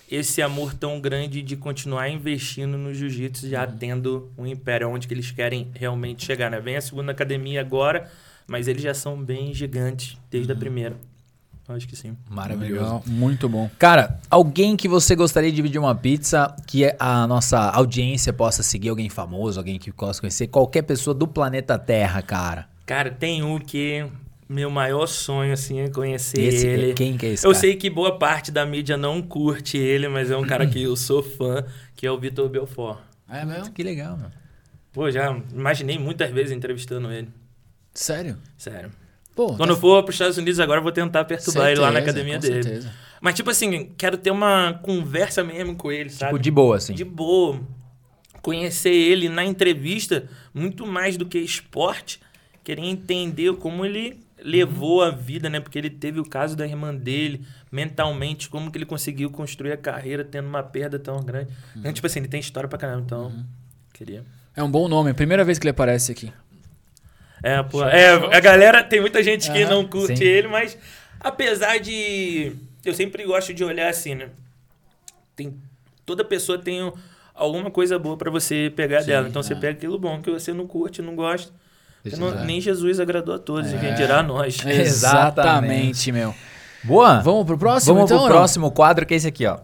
esse amor tão grande de continuar investindo no jiu-jitsu já tendo um império onde que eles querem realmente chegar, né? Vem a segunda academia agora, mas eles já são bem gigantes desde a primeira. Acho que sim. Maravilhoso. Legal, muito bom. Cara, alguém que você gostaria de dividir uma pizza, que a nossa audiência possa seguir, alguém famoso, alguém que possa conhecer, qualquer pessoa do planeta Terra, cara. Cara, tem um que meu maior sonho, assim, é conhecer Esse, ele. quem que é esse eu cara? sei que boa parte da mídia não curte ele, mas é um cara que eu sou fã, que é o Vitor Belfort. É mesmo? Que legal, mano. Pô, já imaginei muitas vezes entrevistando ele. Sério? Sério. Pô, Quando eu for para os Estados Unidos agora, eu vou tentar perturbar ele lá na certeza, academia com dele. certeza. Mas, tipo assim, quero ter uma conversa mesmo com ele, sabe? Tipo, de boa, assim. de boa. Conhecer ele na entrevista, muito mais do que esporte, querer entender como ele levou a vida, né? Porque ele teve o caso da irmã dele, mentalmente, como que ele conseguiu construir a carreira tendo uma perda tão grande. Então, tipo assim, ele tem história pra caramba, então queria. É um bom nome, primeira vez que ele aparece aqui. É, pô. É, a galera, tem muita gente que não curte sim. ele, mas apesar de. Eu sempre gosto de olhar assim, né? Tem, toda pessoa tem um- alguma coisa boa pra você pegar dela. Então você pega aquilo bom que você não curte, não gosta. Não- nem Jesus agradou a todos, e quem dirá a nós. [LAUGHS] Exatamente, meu. Boa? Vamos pro próximo, Vamos então? pro próximo quadro, que é esse aqui, ó.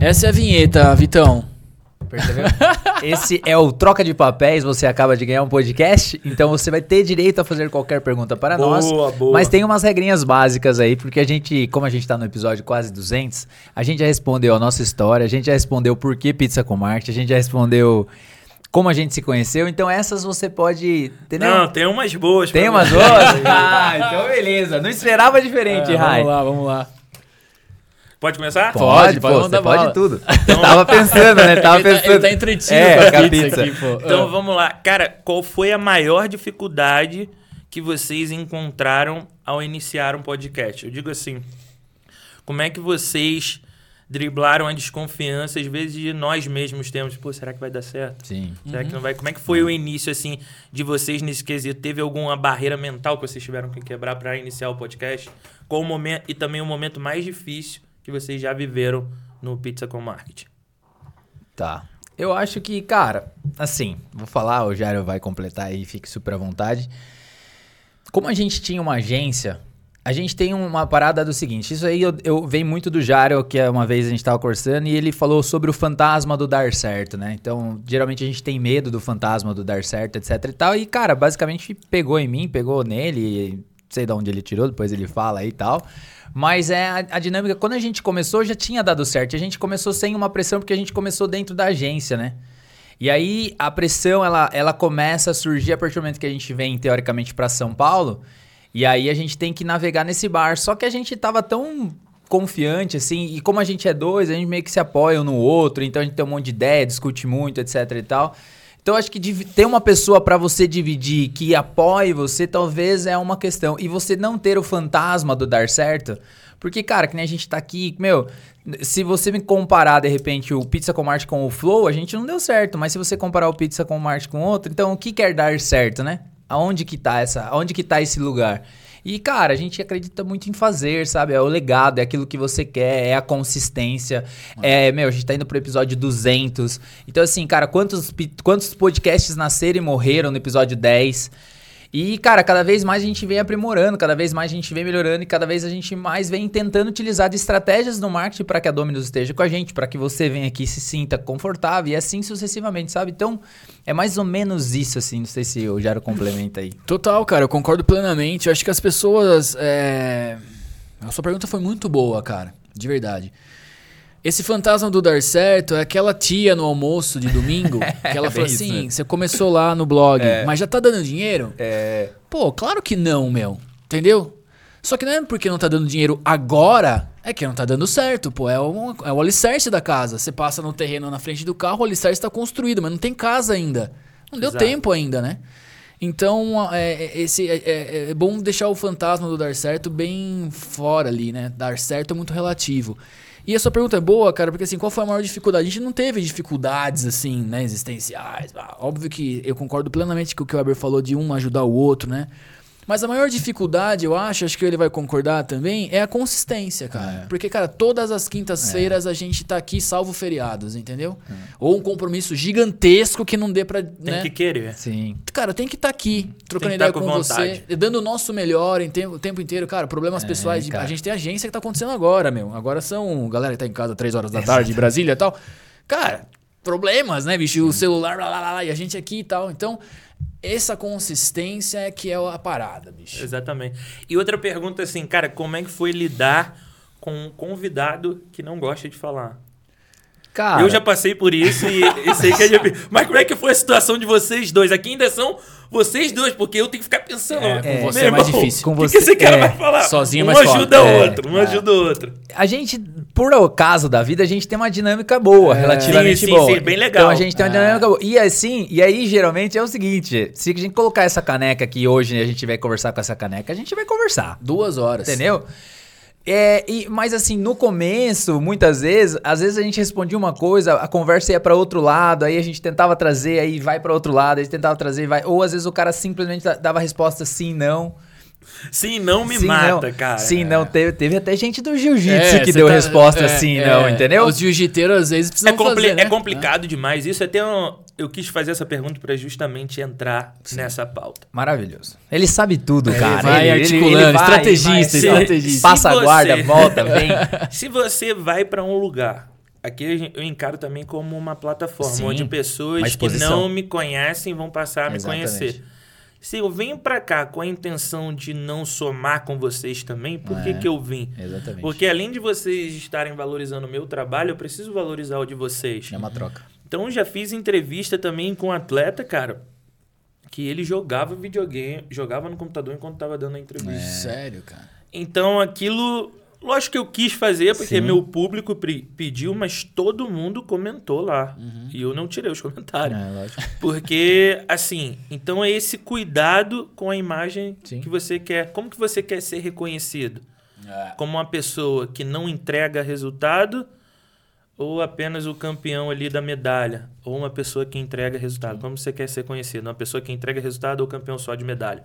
Essa é a vinheta, Vitão. Percebeu? [LAUGHS] Esse é o Troca de Papéis. Você acaba de ganhar um podcast, então você vai ter direito a fazer qualquer pergunta para Boa, nós. boa. Mas tem umas regrinhas básicas aí, porque a gente, como a gente tá no episódio quase 200, a gente já respondeu a nossa história, a gente já respondeu por que pizza com Marte, a gente já respondeu como a gente se conheceu. Então essas você pode, entendeu? Não, tem umas boas. tem umas outras? [LAUGHS] ah, então beleza. Não esperava diferente, É, Rai. vamos lá, vamos lá. Pode começar? Pode, Pode, pode pô, pode bala. tudo. [LAUGHS] Tava pensando, né? Tava ele, tá, pensando. ele tá entretido É, com a pizza, pizza. aqui, pô. Então Ah. vamos lá. Cara, qual foi a maior dificuldade que vocês encontraram ao iniciar um podcast? Eu digo assim, como é que vocês driblaram a desconfiança, às vezes, de nós mesmos temos, pô, será que vai dar certo? Sim. Será que não vai? Como é que foi o início, assim, de vocês nesse quesito? Teve alguma barreira mental que vocês tiveram que quebrar para iniciar o podcast? Qual o momento, e também o momento mais difícil que vocês já viveram no Pizza com Marketing? Tá. Eu acho que, cara, assim, vou falar, o Jairo vai completar aí, fique super à vontade. Como a gente tinha uma agência, a gente tem uma parada do seguinte, isso aí eu, eu venho muito do Jairo, que é uma vez a gente tava conversando, e ele falou sobre o fantasma do dar certo, né? Então, geralmente a gente tem medo do fantasma do dar certo, etc e tal, e, cara, basicamente pegou em mim, pegou nele, sei de onde ele tirou, depois ele fala aí e tal. Mas é a, a dinâmica, quando a gente começou, já tinha dado certo. A gente começou sem uma pressão, porque a gente começou dentro da agência, né? E aí a pressão, ela, ela começa a surgir a partir do momento que a gente vem, teoricamente, para São Paulo. E aí a gente tem que navegar nesse bar. Só que a gente tava tão confiante, assim, e como a gente é dois, a gente meio que se apoia um no outro, então a gente tem um monte de ideia, discute muito, etc e tal. Então acho que ter uma pessoa pra você dividir que apoie você talvez é uma questão. E você não ter o fantasma do dar certo. Porque, cara, que nem a gente tá aqui, meu, se você me comparar de repente o Pizza com Marte com o Flow, a gente não deu certo. Mas se você comparar o Pizza com Marte com outro, então o que quer dar certo, né? Aonde que tá essa, aonde que tá esse lugar? E, cara, a gente acredita muito em fazer, sabe? É o legado, é aquilo que você quer, é a consistência. É, meu, a gente tá indo pro episódio 200. Então, assim, cara, quantos, quantos podcasts nasceram e morreram no episódio 10? E, cara, cada vez mais a gente vem aprimorando, cada vez mais a gente vem melhorando e cada vez a gente mais vem tentando utilizar de estratégias no marketing para que a Dominus esteja com a gente, para que você venha aqui e se sinta confortável e assim sucessivamente, sabe? Então, é mais ou menos isso, assim. Não sei se o Jaro complementa aí. Total, cara, eu concordo plenamente. Eu acho que as pessoas. É... A sua pergunta foi muito boa, cara. De verdade. Esse fantasma do dar certo é aquela tia no almoço de domingo [LAUGHS] que ela Bem falou assim: mesmo. você começou lá no blog, mas já tá dando dinheiro? É. Pô, claro que não, meu. Entendeu? Só que não é porque não tá dando dinheiro agora, é que não tá dando certo, pô. É o, é o alicerce da casa. Você passa no terreno na frente do carro, o alicerce tá construído, mas não tem casa ainda. Não deu Exato. tempo ainda, né? Então, é, é- esse, é, é- é bom deixar o fantasma do dar certo bem fora ali, né? Dar certo é muito relativo. E a sua pergunta é boa, cara, porque assim, qual foi a maior dificuldade? A gente não teve dificuldades, assim, né, existenciais. Óbvio que eu concordo plenamente com o que o Weber falou de um ajudar o outro, né? Mas a maior dificuldade, eu acho, acho que ele vai concordar também, é a consistência, cara. Porque, cara, todas as quintas-feiras a gente tá aqui salvo feriados, entendeu? Ou um compromisso gigantesco que não dê pra. Tem né? que querer. Sim. Cara, tem que estar aqui, trocando que ideia tá com, com você, dando o nosso melhor em tempo, o tempo inteiro. Cara, problemas pessoais. de- cara. A gente tem agência que tá acontecendo agora, meu. Agora são. Galera que tá em casa três horas da tarde, em Brasília e tal. Cara, problemas, né, bicho? O celular, lá, lá, lá, lá, e a gente aqui e tal. Então, essa consistência é que é a parada, bicho. Exatamente. E outra pergunta assim, cara, como é que foi lidar com um convidado que não gosta de falar? Cara, eu já passei por isso e, [LAUGHS] e sei que é difícil. Mas como é que foi a situação de vocês dois? Aqui ainda são vocês dois, porque eu tenho que ficar pensando. É, com meu você é mais irmão, difícil. Com O que, que você- esse cara é, vai falar? sozinho é um mais ajuda É, o outro, um ajuda o outro. a gente, por acaso da vida, a gente tem uma dinâmica boa, relativamente Sim, sim, boa. sim, bem legal. Então a gente tem uma É. dinâmica boa. E assim, e aí geralmente é o seguinte, se a gente colocar essa caneca aqui hoje e a gente vai conversar com essa caneca, a gente vai conversar. Duas horas. Entendeu? É, e, mas assim, no começo, muitas vezes, às vezes a gente respondia uma coisa, a conversa ia para outro lado, aí a gente tentava trazer, aí vai para outro lado, aí tentava trazer, vai. Ou às vezes o cara simplesmente dava a resposta sim, não. Sim, não me Sim, mata, não. cara. Sim, É. não. Teve, teve até gente do jiu-jitsu É, que deu tá- resposta é, sim, é, não, entendeu? Os jiu-jiteiros às vezes É, precisam compli- fazer, né? é complicado demais. Isso até um- eu quis fazer essa pergunta para justamente entrar nessa pauta. Maravilhoso. Ele sabe tudo, Ele cara. vai ele, articulando, vai, estrategista, vai, estrategista. Passa Se a [LAUGHS] guarda, volta, vem. [LAUGHS] Se você vai para um lugar, aqui eu encaro também como uma plataforma, Sim, onde pessoas que não me conhecem vão passar a me Exatamente. conhecer. Se eu venho para cá com a intenção de não somar com vocês também, por que, É. que eu vim? Exatamente. Porque além de vocês estarem valorizando o meu trabalho, eu preciso valorizar o de vocês. É uma troca. Então eu já fiz entrevista também com um atleta, cara, que ele jogava videogame, jogava no computador enquanto tava dando a entrevista. Sério, cara. Então aquilo, lógico que eu quis fazer porque Sim. meu público pediu, mas todo mundo comentou lá. E eu não tirei os comentários. É, lógico. [LAUGHS] Porque, assim, então é esse cuidado com a imagem Sim. que você quer. Como que você quer ser reconhecido? É. Como uma pessoa que não entrega resultado ou apenas o campeão ali da medalha? Ou uma pessoa que entrega resultado? Como você quer ser conhecido? Uma pessoa que entrega resultado ou campeão só de medalha?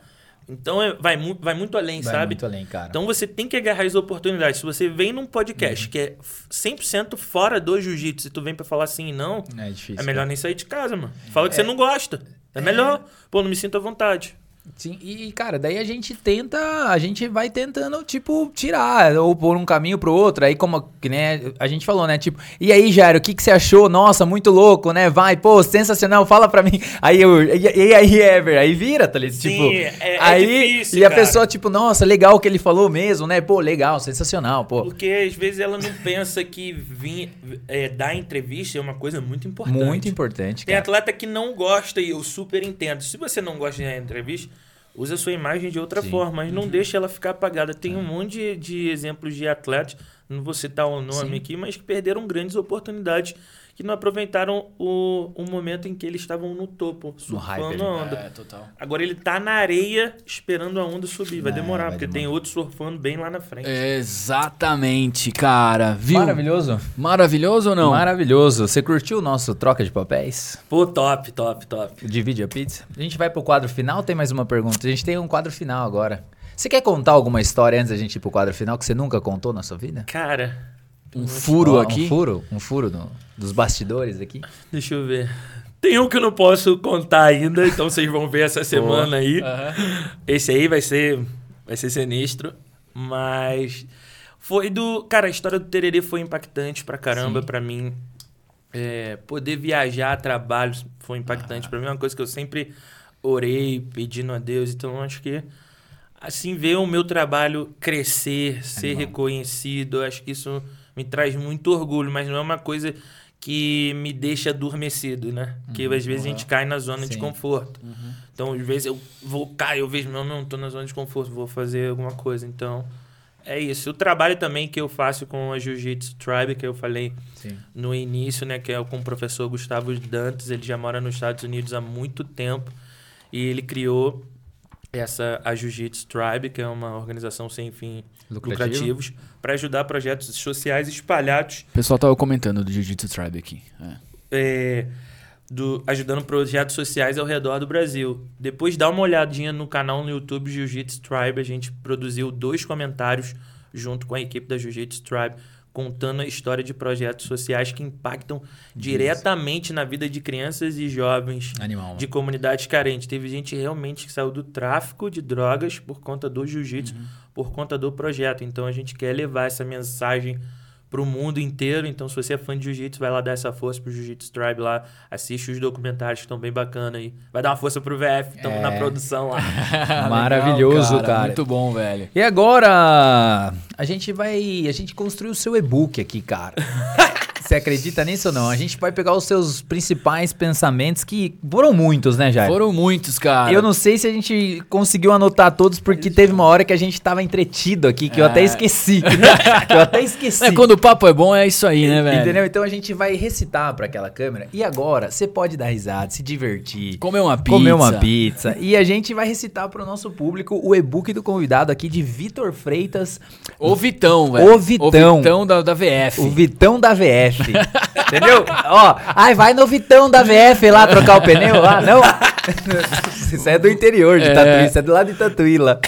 Então é- vai, mu vai muito além, Vai sabe? muito além, cara. Então você tem que agarrar as oportunidades. Se você vem num podcast que é f- 100% fora do jiu-jitsu e tu vem pra falar sim e não, é difícil. é melhor nem sair de casa, mano. Fala que você não gosta. É melhor. Pô, não me sinto à vontade. Sim, e cara, daí a gente tenta, a gente vai tentando, tipo, tirar, ou por um caminho pro outro, aí como, né, a gente falou, né, tipo, e aí, Jairo, o que que você achou? Nossa, muito louco, né, vai, pô, sensacional, fala pra mim, [LAUGHS] aí eu, e, e aí, Ever, aí vira, tá ligado? Tipo, é- é aí, difícil, e a cara. pessoa, tipo, nossa, legal o que ele falou mesmo, né, pô, legal, sensacional, pô, Porque às vezes ela não pensa que vir, é, dar entrevista é uma coisa muito importante. muito importante, Tem cara. atleta que não gosta e eu super entendo. Se você não gosta de dar entrevista, usa a sua imagem de outra Sim. forma, mas não deixa ela ficar apagada. Tem um monte de, de exemplos de atletas, não vou citar o nome Sim. aqui, mas que perderam grandes oportunidades, que não aproveitaram o, o momento em que eles estavam no topo, surfando a onda. É, total. Agora ele tá na areia esperando a onda subir. Vai É, demorar, vai porque demorar. tem outros surfando bem lá na frente. Exatamente, cara. Viu? Maravilhoso. Maravilhoso ou não? Maravilhoso. Você curtiu o nosso troca de papéis? Pô, top, top, top. Divide a pizza. A gente vai pro quadro final, tem mais uma pergunta. A gente tem um quadro final agora. Você quer contar alguma história antes da gente ir pro quadro final que você nunca contou na sua vida? Cara, Um furo Ó, aqui. Um furo? Um furo no- dos bastidores aqui? deixa eu ver. Tem um que eu não posso contar ainda, então vocês vão ver essa [LAUGHS] semana aí. Esse aí vai ser vai ser sinistro, mas foi do, cara, a história do Tererê foi impactante pra caramba pra mim. É, poder viajar a trabalho foi impactante pra mim, é uma coisa que eu sempre orei pedindo a Deus, então acho que assim ver o meu trabalho crescer, ser Animal. reconhecido, acho que isso me traz muito orgulho, mas não é uma coisa que me deixa adormecido, né? Porque às vezes a gente cai na zona de Sim. conforto. Então, às vezes eu vou cair, eu vejo, não, não, tô na zona de conforto, vou fazer alguma coisa. Então, é isso. O trabalho também que eu faço com a Jiu-Jitsu Tribe, que eu falei Sim. no início, né, que é com o professor Gustavo Dantas, ele já mora nos Estados Unidos há muito tempo e ele criou essa a Jiu-Jitsu Tribe, que é uma organização sem fim Lucrativo. lucrativos, para ajudar projetos sociais espalhados O pessoal tava comentando do Jiu-Jitsu Tribe aqui. É. é, do, ajudando projetos sociais ao redor do Brasil. Depois dá uma olhadinha no canal no YouTube Jiu-Jitsu Tribe. A gente produziu dois comentários junto com a equipe da Jiu-Jitsu Tribe, contando a história de projetos sociais que impactam diretamente na vida de crianças e jovens Animal. de comunidades carentes. Teve gente realmente que saiu do tráfico de drogas por conta do jiu-jitsu, por conta do projeto. Então a gente quer levar essa mensagem para o mundo inteiro. Então, se você é fã de jiu-jitsu, vai lá dar essa força pro Jiu-Jitsu Tribe lá, assiste os documentários que estão bem bacana aí. Vai dar uma força pro VF, estamos É. na produção lá. [LAUGHS] Maravilhoso, Legal, cara. Muito bom, velho. E agora, a gente vai. A gente construiu o seu e-book aqui, cara. [LAUGHS] Você acredita nisso ou não? A gente vai pegar os seus principais pensamentos, que foram muitos, né, Jair? Foram muitos, cara. Eu não sei se a gente conseguiu anotar todos, porque teve uma hora que a gente tava entretido aqui, que eu até É. esqueci. [LAUGHS] que eu até esqueci. É, quando o papo é bom, é isso aí, né, velho? Entendeu? Então a gente vai recitar pra aquela câmera. E agora, você pode dar risada, se divertir. Comer uma pizza. Comer uma pizza. E a gente vai recitar pro nosso público o e-book do convidado aqui de Vitor Freitas, O Vitão, velho. O Vitão. O Vitão da, da VF. o Vitão da VF. Entendeu? Ó, ai, vai no Vitão da VF lá trocar o pneu lá, não? [LAUGHS] Isso é do interior de É. Tatuí, isso é do lado de Tatuí lá.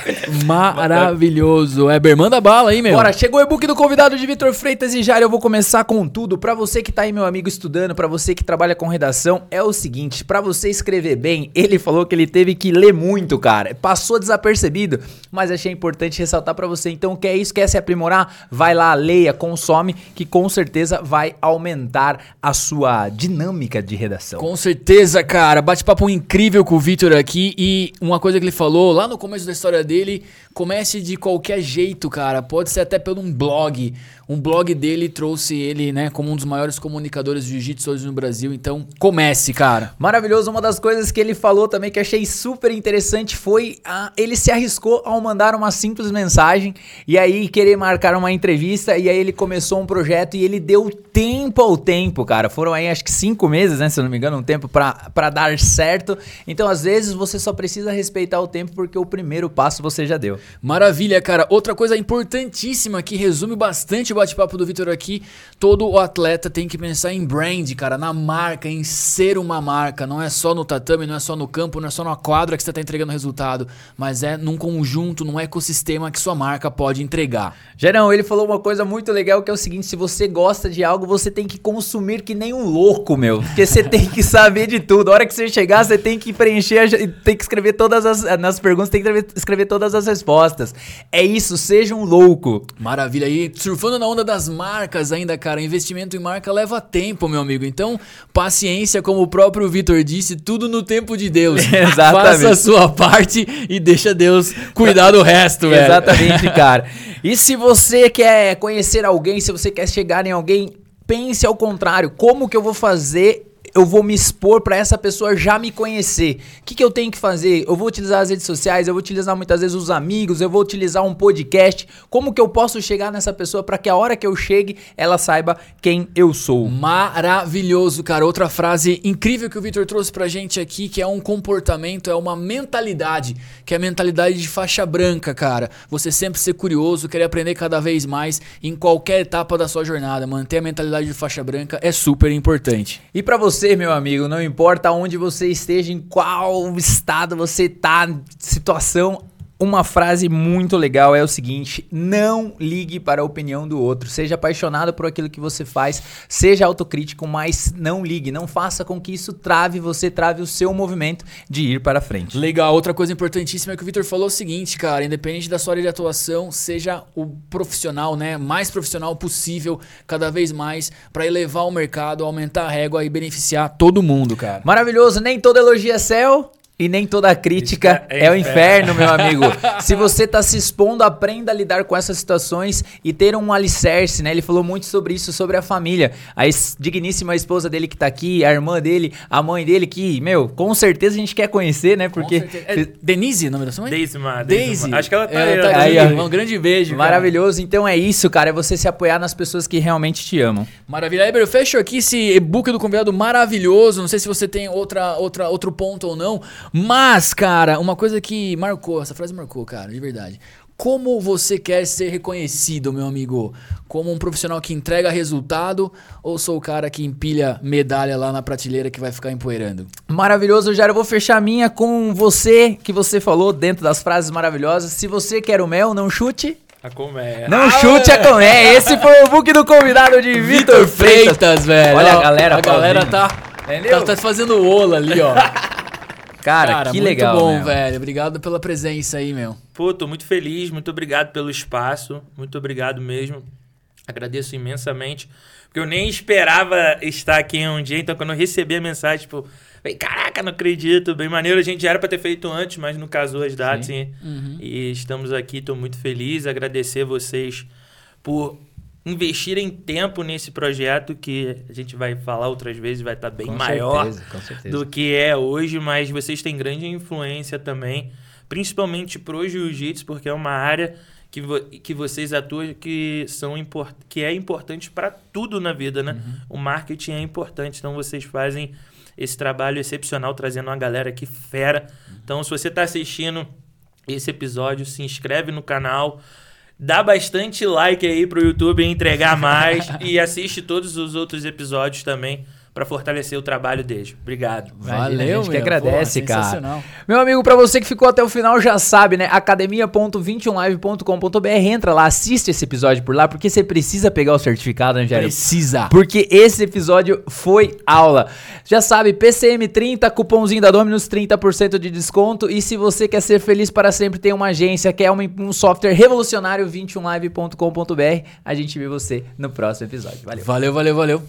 Maravilhoso. Weber, manda bala aí, meu. Bora, chegou o e-book do convidado de Vitor Freitas e Jair, eu vou começar com tudo. Pra você que tá aí, meu amigo, estudando, pra você que trabalha com redação, é o seguinte, pra você escrever bem, ele falou que ele teve que ler muito, cara. Passou desapercebido, mas achei importante ressaltar pra você. Então, quer isso, quer se aprimorar? Vai lá, leia, consome, que com certeza vai aumentar a sua dinâmica de redação. Com certeza, cara. Bate-papo incrível com o Vitor aqui. E uma coisa que ele falou lá no começo da história dele: comece de qualquer jeito, cara. Pode ser até pelo um blog. Um blog dele trouxe ele, né, como um dos maiores comunicadores de jiu-jitsu hoje no Brasil. Então, comece, cara. Maravilhoso. Uma das coisas que ele falou também que achei super interessante foi a, ele se arriscou ao mandar uma simples mensagem e aí querer marcar uma entrevista e aí ele começou um projeto e ele deu tempo ao tempo, cara. Foram aí acho que cinco meses, né, se eu não me engano, um tempo pra dar certo. Então às vezes você só precisa respeitar o tempo porque o primeiro passo você já deu. Maravilha, cara. Outra coisa importantíssima que resume bastante o bate-papo do Vitor aqui: todo o atleta tem que pensar em brand, cara, na marca, em ser uma marca. Não é só no tatame, não é só no campo, não é só na quadra que você tá entregando resultado, mas é num conjunto, num ecossistema que sua marca pode entregar. Gerão, ele falou uma coisa muito legal que é o seguinte: se você gosta de algo, você tem que consumir que nem um louco, meu. Porque você tem que saber de tudo. A hora que você chegar, você tem que preencher, tem que escrever todas as nas perguntas, tem que escrever todas as respostas. É isso, seja um louco. Maravilha. E surfando na onda das marcas ainda, cara, investimento em marca leva tempo, meu amigo. Então, paciência, como o próprio Vitor disse, tudo no tempo de Deus. [LAUGHS] Exatamente. Faça a sua parte e deixa Deus cuidar do resto, velho. Exatamente, [LAUGHS] cara. E se você quer conhecer alguém, se você quer chegar em alguém, pense ao contrário. Como que eu vou fazer? Eu vou me expor pra essa pessoa já me conhecer. O que, que eu tenho que fazer? Eu vou utilizar as redes sociais, eu vou utilizar muitas vezes os amigos, eu vou utilizar um podcast. Como que eu posso chegar nessa pessoa pra que a hora que eu chegue, ela saiba quem eu sou? Maravilhoso, cara. Outra frase incrível que o Victor trouxe pra gente aqui, que é um comportamento, é uma mentalidade, que é a mentalidade de faixa branca, cara. Você sempre ser curioso, querer aprender cada vez mais em qualquer etapa da sua jornada. Manter a mentalidade de faixa branca é super importante. E pra você, meu amigo, não importa onde você esteja, em qual estado você tá, situação, uma frase muito legal é o seguinte: não ligue para a opinião do outro. Seja apaixonado por aquilo que você faz, seja autocrítico, mas não ligue, não faça com que isso trave você, trave o seu movimento de ir para frente. Legal, outra coisa importantíssima é que o Victor falou o seguinte, cara, independente da sua área de atuação, seja o profissional, né, mais profissional possível, cada vez mais, pra elevar o mercado, aumentar a régua e beneficiar todo mundo, cara. Maravilhoso, nem toda elogio é céu. E nem toda crítica é é o inferno, meu amigo. [LAUGHS] Se você tá se expondo, aprenda a lidar com essas situações e ter um alicerce, né? Ele falou muito sobre isso, sobre a família. A digníssima esposa dele que tá aqui, a irmã dele, a mãe dele, que, meu, com certeza a gente quer conhecer, né? Porque. É Denise, o nome da sua mãe? Deisma, Daisy. Deisma. Acho que ela tá Ela aí. tá aí, aqui. ó. Um grande beijo. cara. Maravilhoso. Então é isso, cara. É você se apoiar nas pessoas que realmente te amam. Maravilha. Eber, eu fecho aqui esse e-book do convidado maravilhoso. Não sei se você tem outra, outra, outro ponto ou não. Mas, cara, uma coisa que marcou, essa frase marcou, cara, de verdade. Como você quer ser reconhecido, meu amigo? Como um profissional que entrega resultado ou sou o cara que empilha medalha lá na prateleira que vai ficar empoeirando? Maravilhoso, Jair. Eu vou fechar a minha com você, que você falou dentro das frases maravilhosas. Se você quer o mel, não chute. A colmeia. Não chute a colmeia. Esse foi o book do convidado de Vitor Freitas. velho. Olha a galera A galera tá, tá, tá fazendo ola ali, ó. [LAUGHS] Cara, que muito legal. bom, meu. velho. Obrigado pela presença aí, meu. Pô, tô muito feliz, muito obrigado pelo espaço, muito obrigado mesmo. Agradeço imensamente, porque eu nem esperava estar aqui um dia, então quando eu recebi a mensagem, tipo, falei, caraca, não acredito, bem maneiro, a gente já era pra ter feito antes, mas não casou as datas, e, Uhum. e estamos aqui, tô muito feliz, agradecer vocês por investirem tempo nesse projeto que a gente vai falar outras vezes, vai estar bem Com maior certeza, com certeza. do que é hoje, mas vocês têm grande influência também, principalmente pro jiu-jitsu, porque é uma área que, vo- que vocês atuam que, são que é importante para tudo na vida, né? O marketing é importante, então vocês fazem esse trabalho excepcional, trazendo uma galera aqui fera. Então, se você está assistindo esse episódio, se inscreve no canal, dá bastante like aí pro YouTube entregar mais. E assiste todos os outros episódios também para fortalecer o trabalho deles. Obrigado. Imagina, Valeu, a gente que meu. agradece, Porra, cara. Meu amigo, pra você que ficou até o final já sabe, né? academia.21live.com.br. Entra lá, assiste esse episódio por lá, porque você precisa pegar o certificado, Angélico. Precisa. Porque esse episódio foi aula. Já sabe, PCM30, cupomzinho da Dominus, 30% de desconto. E se você quer ser feliz para sempre, tem uma agência, quer uma- um software revolucionário, 21live.com.br. A gente vê você no próximo episódio. Valeu. Valeu, valeu, valeu.